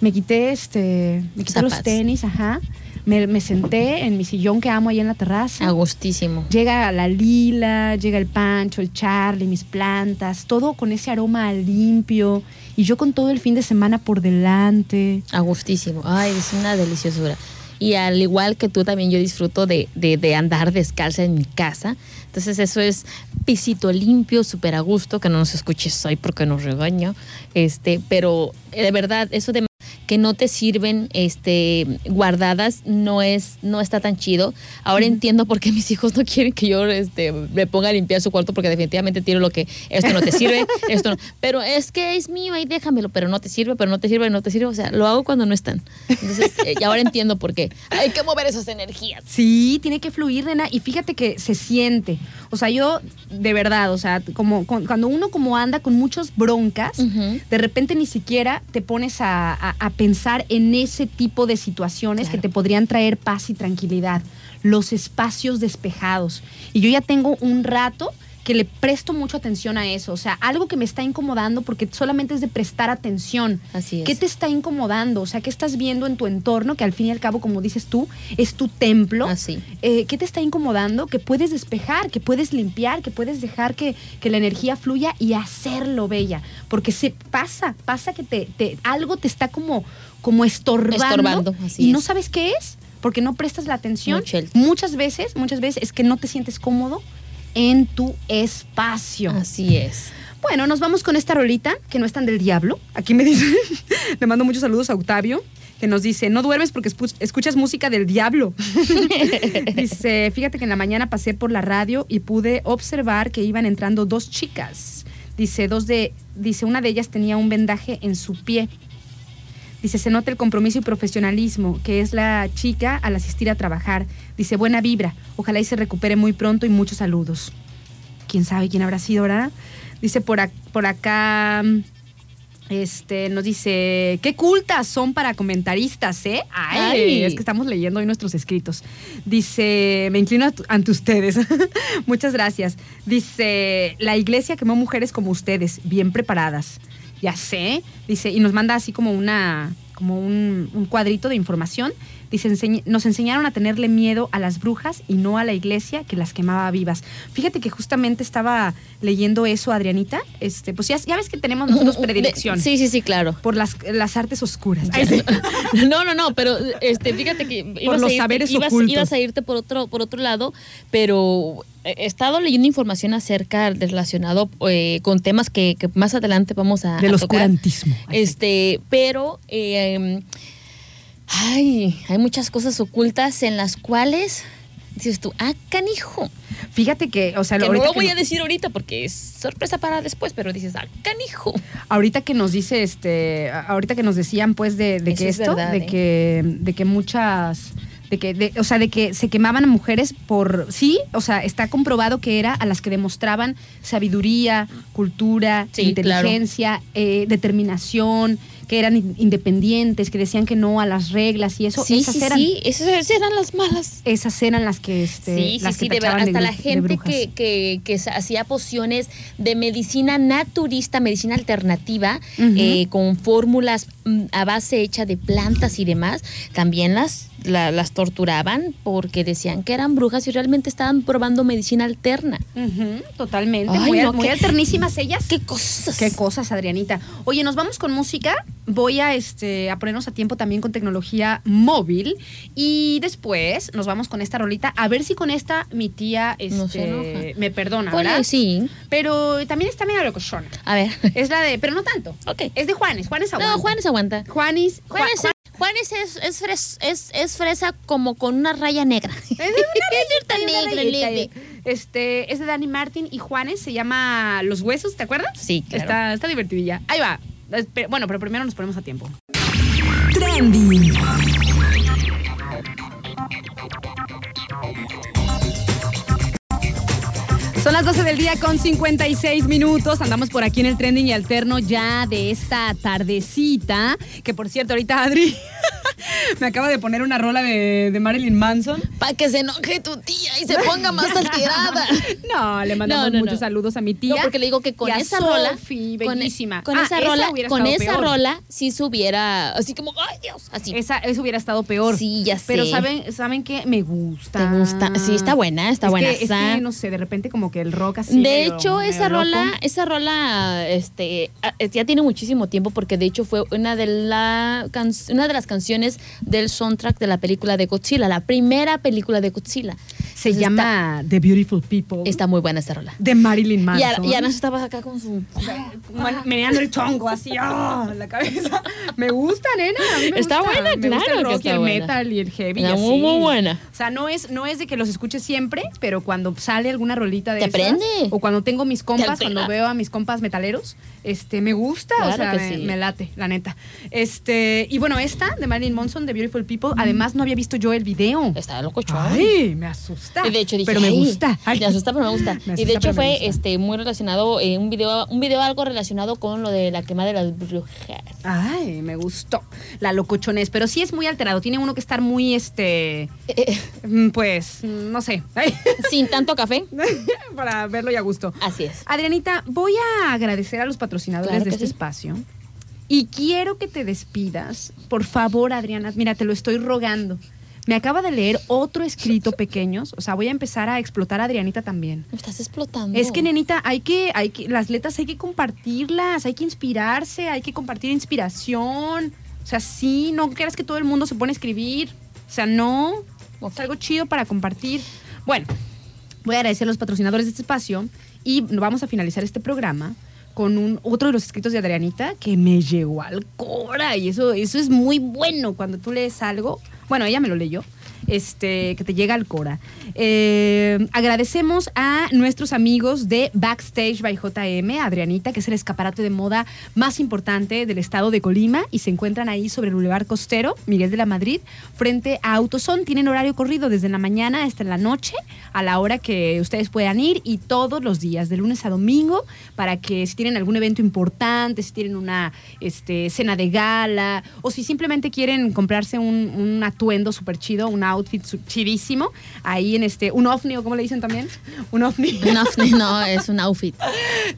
me quité este, me quité los tenis, ajá. Me, me senté en mi sillón que amo ahí en la terraza. A gustísimo. Llega la lila, llega el pancho, el charlie, mis plantas, todo con ese aroma limpio. Y yo con todo el fin de semana por delante. A gustísimo. Ay, es una deliciosura. Y al igual que tú también yo disfruto de, de- de andar descalza en mi casa. Entonces eso es pisito limpio, súper a gusto, que no nos escuches hoy porque nos regaño. Este, pero eh, de verdad, eso de que no te sirven este guardadas no es no está tan chido. Ahora entiendo por qué mis hijos no quieren que yo este me ponga a limpiar su cuarto porque definitivamente tiro lo que esto no te sirve, esto no. Pero es que es mío, ahí déjamelo, pero no te sirve, pero no te sirve, no te sirve, o sea, lo hago cuando no están. Entonces, eh, y ahora entiendo por qué. Hay que mover esas energías. Sí, tiene que fluir, nena. Y fíjate que se siente. O sea, yo, de verdad, o sea, como cuando uno como anda con muchas broncas, de repente ni siquiera te pones a, a- a pensar en ese tipo de situaciones Claro. que te podrían traer paz y tranquilidad. Los espacios despejados. Y yo ya tengo un rato que le presto mucho atención a eso. O sea, algo que me está incomodando porque solamente es de prestar atención. Así es. ¿Qué te está incomodando? O sea, ¿qué estás viendo en tu entorno? Que al fin y al cabo, como dices tú, es tu templo. Así. Eh, ¿Qué te está incomodando? Que puedes despejar, que puedes limpiar, que puedes dejar que, que la energía fluya y hacerlo bella. Porque se pasa, pasa que te, te- algo te está como, como estorbando. Estorbando, así y no es. sabes qué es, porque no prestas la atención. Muchas veces, muchas veces es que no te sientes cómodo en tu espacio. Así es. Bueno, nos vamos con esta rolita, que no es tan del diablo. Aquí me dice, le mando muchos saludos a Octavio, que nos dice, no duermes porque escuchas música del diablo. dice, fíjate que en la mañana pasé por la radio y pude observar que iban entrando dos chicas. Dice, dos de, dice, una de ellas tenía un vendaje en su pie. Dice, se nota el compromiso y profesionalismo, que es la chica al asistir a trabajar. Dice, buena vibra. Ojalá y se recupere muy pronto y muchos saludos. ¿Quién sabe quién habrá sido, verdad? Dice por, por acá, este, nos dice, qué cultas son para comentaristas, ¿eh? Ay, Ay. es que estamos leyendo hoy nuestros escritos. Dice, me inclino ante ustedes. Muchas gracias. Dice, la iglesia quemó mujeres como ustedes, bien preparadas. Ya sé. Dice, y nos manda así como una, como un, un cuadrito de información. Dice, "Enseñ- nos enseñaron a tenerle miedo a las brujas y no a la iglesia que las quemaba vivas. Fíjate que justamente estaba leyendo eso, Adrianita. Este, pues ya, ya ves que tenemos nosotros predilección Sí, sí, sí, claro. por las, las artes oscuras. Ay, sí. No, no, no, pero este, fíjate que ibas, los a, irte, saberes ibas a irte por otro, por otro lado, pero he estado leyendo información acerca relacionado eh, con temas que, que más adelante vamos a, Del a oscurantismo. Este, pero eh, ay, hay muchas cosas ocultas en las cuales dices tú, ah, canijo. Fíjate que, o sea, Que no lo voy no- a decir ahorita porque es sorpresa para después, pero dices, ah, canijo. ahorita que nos dice este ahorita que nos decían pues de, que es esto verdad, de ¿eh? que de que muchas de que de- o sea de que se quemaban a mujeres por sí o sea está comprobado que era a las que demostraban sabiduría cultura Sí, claro. inteligencia eh, determinación que eran in- independientes que decían que no a las reglas y eso sí, esas sí, eran sí, esas, eran las malas. esas eran las que este Sí, sí, las sí, que de Hasta la gente que, que, que hacía pociones de medicina naturista, medicina alternativa, eh, con fórmulas mm, a base hecha de plantas y demás, también las, la- las torturaban porque decían que eran brujas y realmente estaban probando medicina alterna. Totalmente Ay, muy, no, muy qué- alternísimas ellas ¿Qué cosas? Qué cosas, Adrianita. Oye, nos vamos con música. voy a, este, a ponernos a tiempo también con tecnología móvil y después nos vamos con esta rolita. A ver si con esta mi tía No se este, enoja. me perdona, Ponle, ¿verdad? sí. Pero también está medio locochona. A ver. Es la de, pero no tanto. Ok. Es de Juanes, Juanes aguanta. No, Juanes aguanta. Juanis, Ju- Juanes, Juan- Juanes es, es, fres- es, es fresa como con una raya negra. Es de una negra. Este, es de Danny Martin y Juanes, se llama Los Huesos, ¿te acuerdas? Sí, claro. Está, está divertidilla. Ahí va. Bueno, pero primero nos ponemos a tiempo. Trending. Son las 12 del día con 56 minutos. Andamos por aquí en el trending y alterno ya de esta tardecita. Que por cierto, ahorita Adri me acaba de poner una rola de, de Marilyn Manson. Para que se enoje tu tía y se ponga más alterada. No, le mandamos No, no, muchos no. saludos a mi tía. Porque le digo que con esa rola. Con- bellísima. Con, Ah, esa rola, con esa peor. rola, sí se hubiera. Así como, ¡ay Dios! Así. Esa, eso hubiera estado peor. Sí, ya Pero sé. saben, saben que me gusta. ¿Te gusta? Sí, está buena, está es buena. Que, es que, no sé, de repente como que el rock así. de medio- hecho, medio esa rola, esa rola, este, ah, ya tiene muchísimo tiempo porque de hecho fue una de la una de las canciones del soundtrack de la película de Godzilla, la primera película de Godzilla. Se Entonces, llama The Beautiful People. Está, está muy buena esta rola. de Marilyn Y Manson. Ana, y Ana estaba acá con su meneando el chongo así, ¡ah! la cabeza. Me gusta, nena. a mí me Está gusta. buena, me gusta claro el que rock y está el buena. metal y el heavy. y Está muy, muy buena. O sea, no es, no es de que los escuche siempre, pero cuando sale alguna rolita de Te esas, prende. O cuando tengo mis compas, cuando veo a mis compas metaleros, este, me gusta, o Claro sea, que me, sí. me late, la neta. Este, y bueno, esta de Marilyn Manson, de Beautiful People, además no había visto yo el video. Está loco Ay, me asusta. Y de hecho dije, pero me gusta. Ay. Me asusta, pero me gusta. Me y de asusta, hecho fue este muy relacionado, eh, un video, un video algo relacionado con lo de la quema de las brujas. Ay, me gustó. La locochonés, pero sí es muy alterado. Tiene uno que estar muy, este, Eh, mm, pues, mm, no sé, Ay, sin tanto café. para verlo y a gusto. Así es. Adrianita, voy a agradecer a los patrocinadores Claro de este sí. espacio. Y quiero que te despidas. Por favor, Adriana, mira, te lo estoy rogando. Me acaba de leer otro escrito pequeños. O sea, voy a empezar a explotar a Adrianita también. Me estás explotando. Es que, nenita, hay que, hay que, las letras hay que compartirlas, hay que inspirarse, hay que compartir inspiración. O sea, sí, no creas que todo el mundo se pone a escribir. O sea, no. Ok. Es algo chido para compartir. Bueno, voy a agradecer a los patrocinadores de este espacio y vamos a finalizar este programa con un, otro de los escritos de Adrianita que me llegó al cora y eso, eso es muy bueno cuando tú lees algo. Bueno, ella me lo leyó. Este, que te llega al Cora. Eh, agradecemos a nuestros amigos de Backstage by JM, Adrianita, que es el escaparate de moda más importante del estado de Colima y se encuentran ahí sobre el Boulevard Costero, Miguel de la Madrid, frente a Autoson. Tienen horario corrido desde la mañana hasta la noche, a la hora que ustedes puedan ir y todos los días, de lunes a domingo, para que si tienen algún evento importante, si tienen una este, cena de gala o si simplemente quieren comprarse un, un atuendo súper chido, un outfit chidísimo, ahí en este, un ovni o como le dicen también, un ovni. No, no, es un outfit.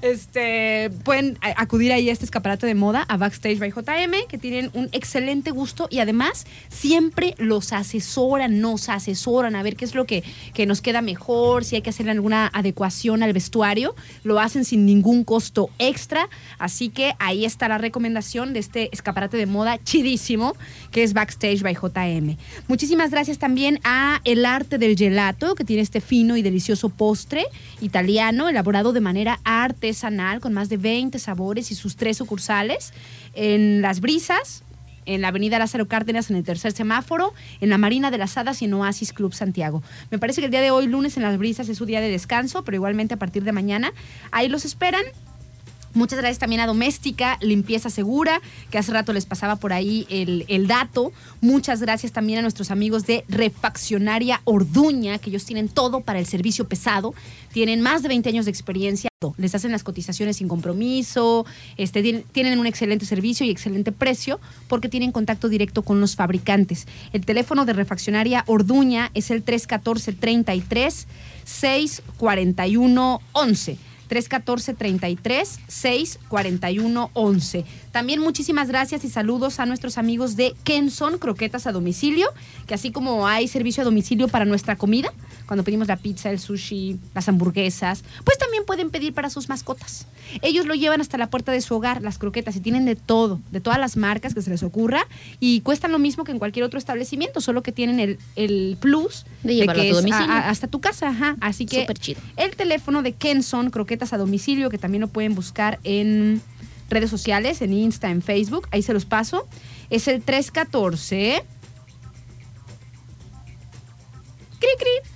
Este, pueden acudir ahí a este escaparate de moda, a Backstage by JM, que tienen un excelente gusto y además siempre los asesoran, nos asesoran a ver qué es lo que, que nos queda mejor, si hay que hacer alguna adecuación al vestuario, lo hacen sin ningún costo extra, así que ahí está la recomendación de este escaparate de moda chidísimo, que es Backstage by JM. Muchísimas gracias también a El Arte del Gelato, que tiene este fino y delicioso postre italiano, elaborado de manera artesanal, con más de 20 sabores y sus tres sucursales, en Las Brisas, en la avenida Lázaro Cárdenas, en el tercer semáforo, en la Marina de las Hadas y en Oasis Club Santiago. Me parece que el día de hoy, lunes, en Las Brisas, es su día de descanso, pero igualmente a partir de mañana, ahí los esperan. Muchas gracias también a Doméstica, Limpieza Segura, que hace rato les pasaba por ahí el, el dato. Muchas gracias también a nuestros amigos de Refaccionaria Orduña, que ellos tienen todo para el servicio pesado. Tienen más de 20 años de experiencia. Les hacen las cotizaciones sin compromiso, este, tien- tienen un excelente servicio y excelente precio porque tienen contacto directo con los fabricantes. El teléfono de Refaccionaria Orduña es el 314 33 641 11. 314-33-641-11. También muchísimas gracias y saludos a nuestros amigos de Kenson Croquetas a Domicilio, que así como hay servicio a domicilio para nuestra comida, cuando pedimos la pizza, el sushi, las hamburguesas, pues también pueden pedir para sus mascotas. Ellos lo llevan hasta la puerta de su hogar, las croquetas, y tienen de todo, de todas las marcas que se les ocurra, y cuestan lo mismo que en cualquier otro establecimiento, solo que tienen el, el plus De llevarlo a que tu es domicilio. hasta tu casa, ajá. Así que Súper chido. el teléfono de Kenson, croquetas a domicilio, que también lo pueden buscar en redes sociales, en Insta, en Facebook, ahí se los paso, es el 314 cri cri.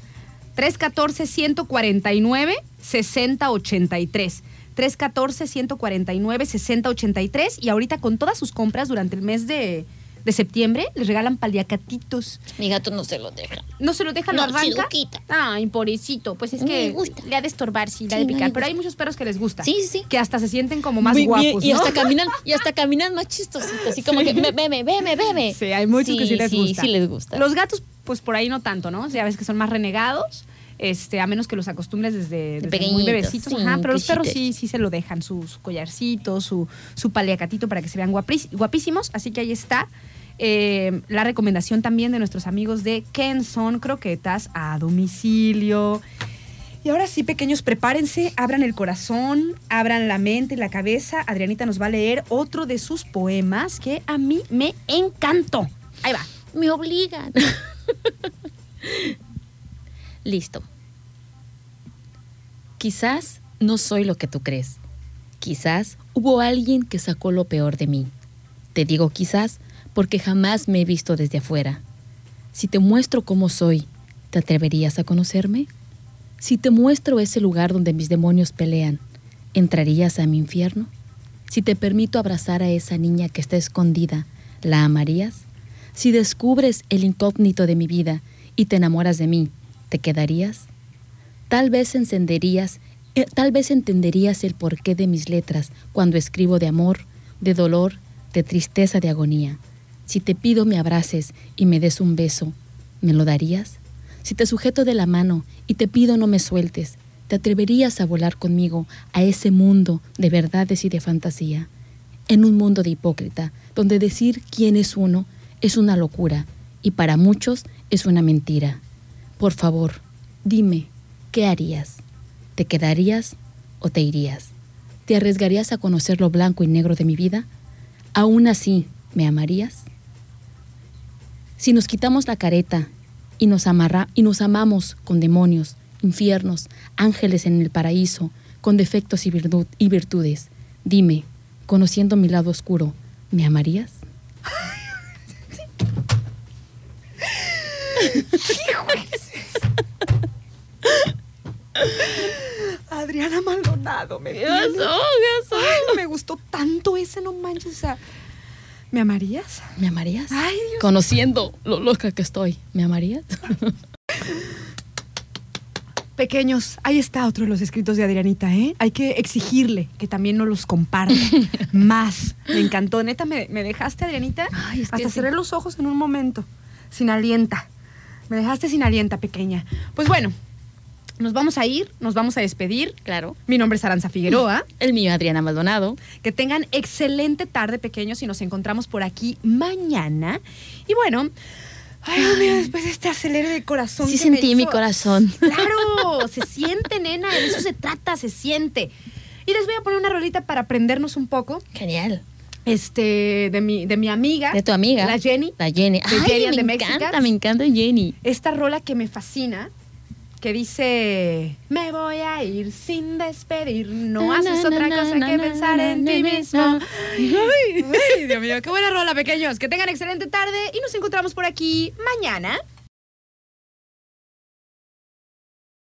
314 149 6083 314 149 6083 y ahorita con todas sus compras durante el mes de, de septiembre les regalan paliacatitos. Mi gato no se lo deja. No se lo dejan, lo No, sí lo arranca. quita. Ay, pobrecito. Pues es que le gusta. le ha de estorbar, sí, le ha Sí, de picar. Pero hay muchos perros que les gusta. Sí, sí, sí. Que hasta se sienten como más Muy guapos. Y ¿no? hasta caminan, y hasta caminan más chistositos, así como que "Ve- veme, veme, veme. Sí, hay muchos que sí les gusta. Sí, les gusta. Los gatos, pues por ahí no tanto, ¿no? Ya ves que son más renegados. Este, a menos que los acostumbres desde, desde muy bebecitos, sí, ajá, pero los perros sí, sí se lo dejan, su, su collarcito, su, su paliacatito para que se vean guapísimos, así que ahí está eh, la recomendación también de nuestros amigos de Kenson Croquetas a domicilio. Y ahora sí, pequeños, prepárense, abran el corazón, abran la mente la cabeza. Adrianita nos va a leer otro de sus poemas que a mí me encantó. Ahí va. Me obligan. Listo. Quizás no soy lo que tú crees. Quizás hubo alguien que sacó lo peor de mí. Te digo quizás porque jamás me he visto desde afuera. Si te muestro cómo soy, ¿te atreverías a conocerme? Si te muestro ese lugar donde mis demonios pelean, ¿entrarías a mi infierno? Si te permito abrazar a esa niña que está escondida, ¿la amarías? Si descubres el incógnito de mi vida y te enamoras de mí, ¿te quedarías? Tal vez encenderías, eh, tal vez entenderías el porqué de mis letras cuando escribo de amor, de dolor, de tristeza, de agonía. Si te pido me abraces y me des un beso, ¿me lo darías? Si te sujeto de la mano y te pido no me sueltes, ¿te atreverías a volar conmigo a ese mundo de verdades y de fantasía? En un mundo de hipócrita, donde decir quién es uno es una locura y para muchos es una mentira. Por favor, dime, ¿qué harías? ¿Te quedarías o te irías? ¿Te arriesgarías a conocer lo blanco y negro de mi vida? ¿Aún así me amarías? Si nos quitamos la careta y nos, amarra, y nos amamos con demonios, infiernos, ángeles en el paraíso, con defectos y, virtud- y virtudes, dime, conociendo mi lado oscuro, ¿me amarías? Adriana Maldonado, me tienes- Ay, me gustó tanto ese, no manches. O sea, ¿me amarías? ¿Me amarías? Ay, Dios. Conociendo lo loca que estoy, ¿me amarías? Pequeños, ahí está otro de los escritos de Adrianita, ¿eh? Hay que exigirle que también nos los comparta más. Me encantó. Neta, me, me dejaste, Adrianita. Ay, es que Hasta sí. cerré los ojos en un momento. Sin alienta. Me dejaste sin alienta, pequeña. Pues bueno, nos vamos a ir, nos vamos a despedir. Claro. Mi nombre es Aranza Figueroa. El mío, Adriana Maldonado. Que tengan excelente tarde, pequeños, y nos encontramos por aquí mañana. Y bueno, ay, Dios mío, después de este acelere de corazón. Sí que me sentí mi hizo- corazón. Claro, se siente, nena, de eso se trata, se siente. Y les voy a poner una rolita para aprendernos un poco, Genial. este, de mi, de mi amiga. De tu amiga. La Jenny. La Jenny. De Ay, Jenny me Mexicans. encanta, me encanta Jenny. Esta rola que me fascina, que dice, me voy a ir sin despedir, no Na, haces na, otra na, cosa que pensar en ti mismo. ay, Dios mío, qué buena rola, pequeños. Que tengan excelente tarde y nos encontramos por aquí mañana.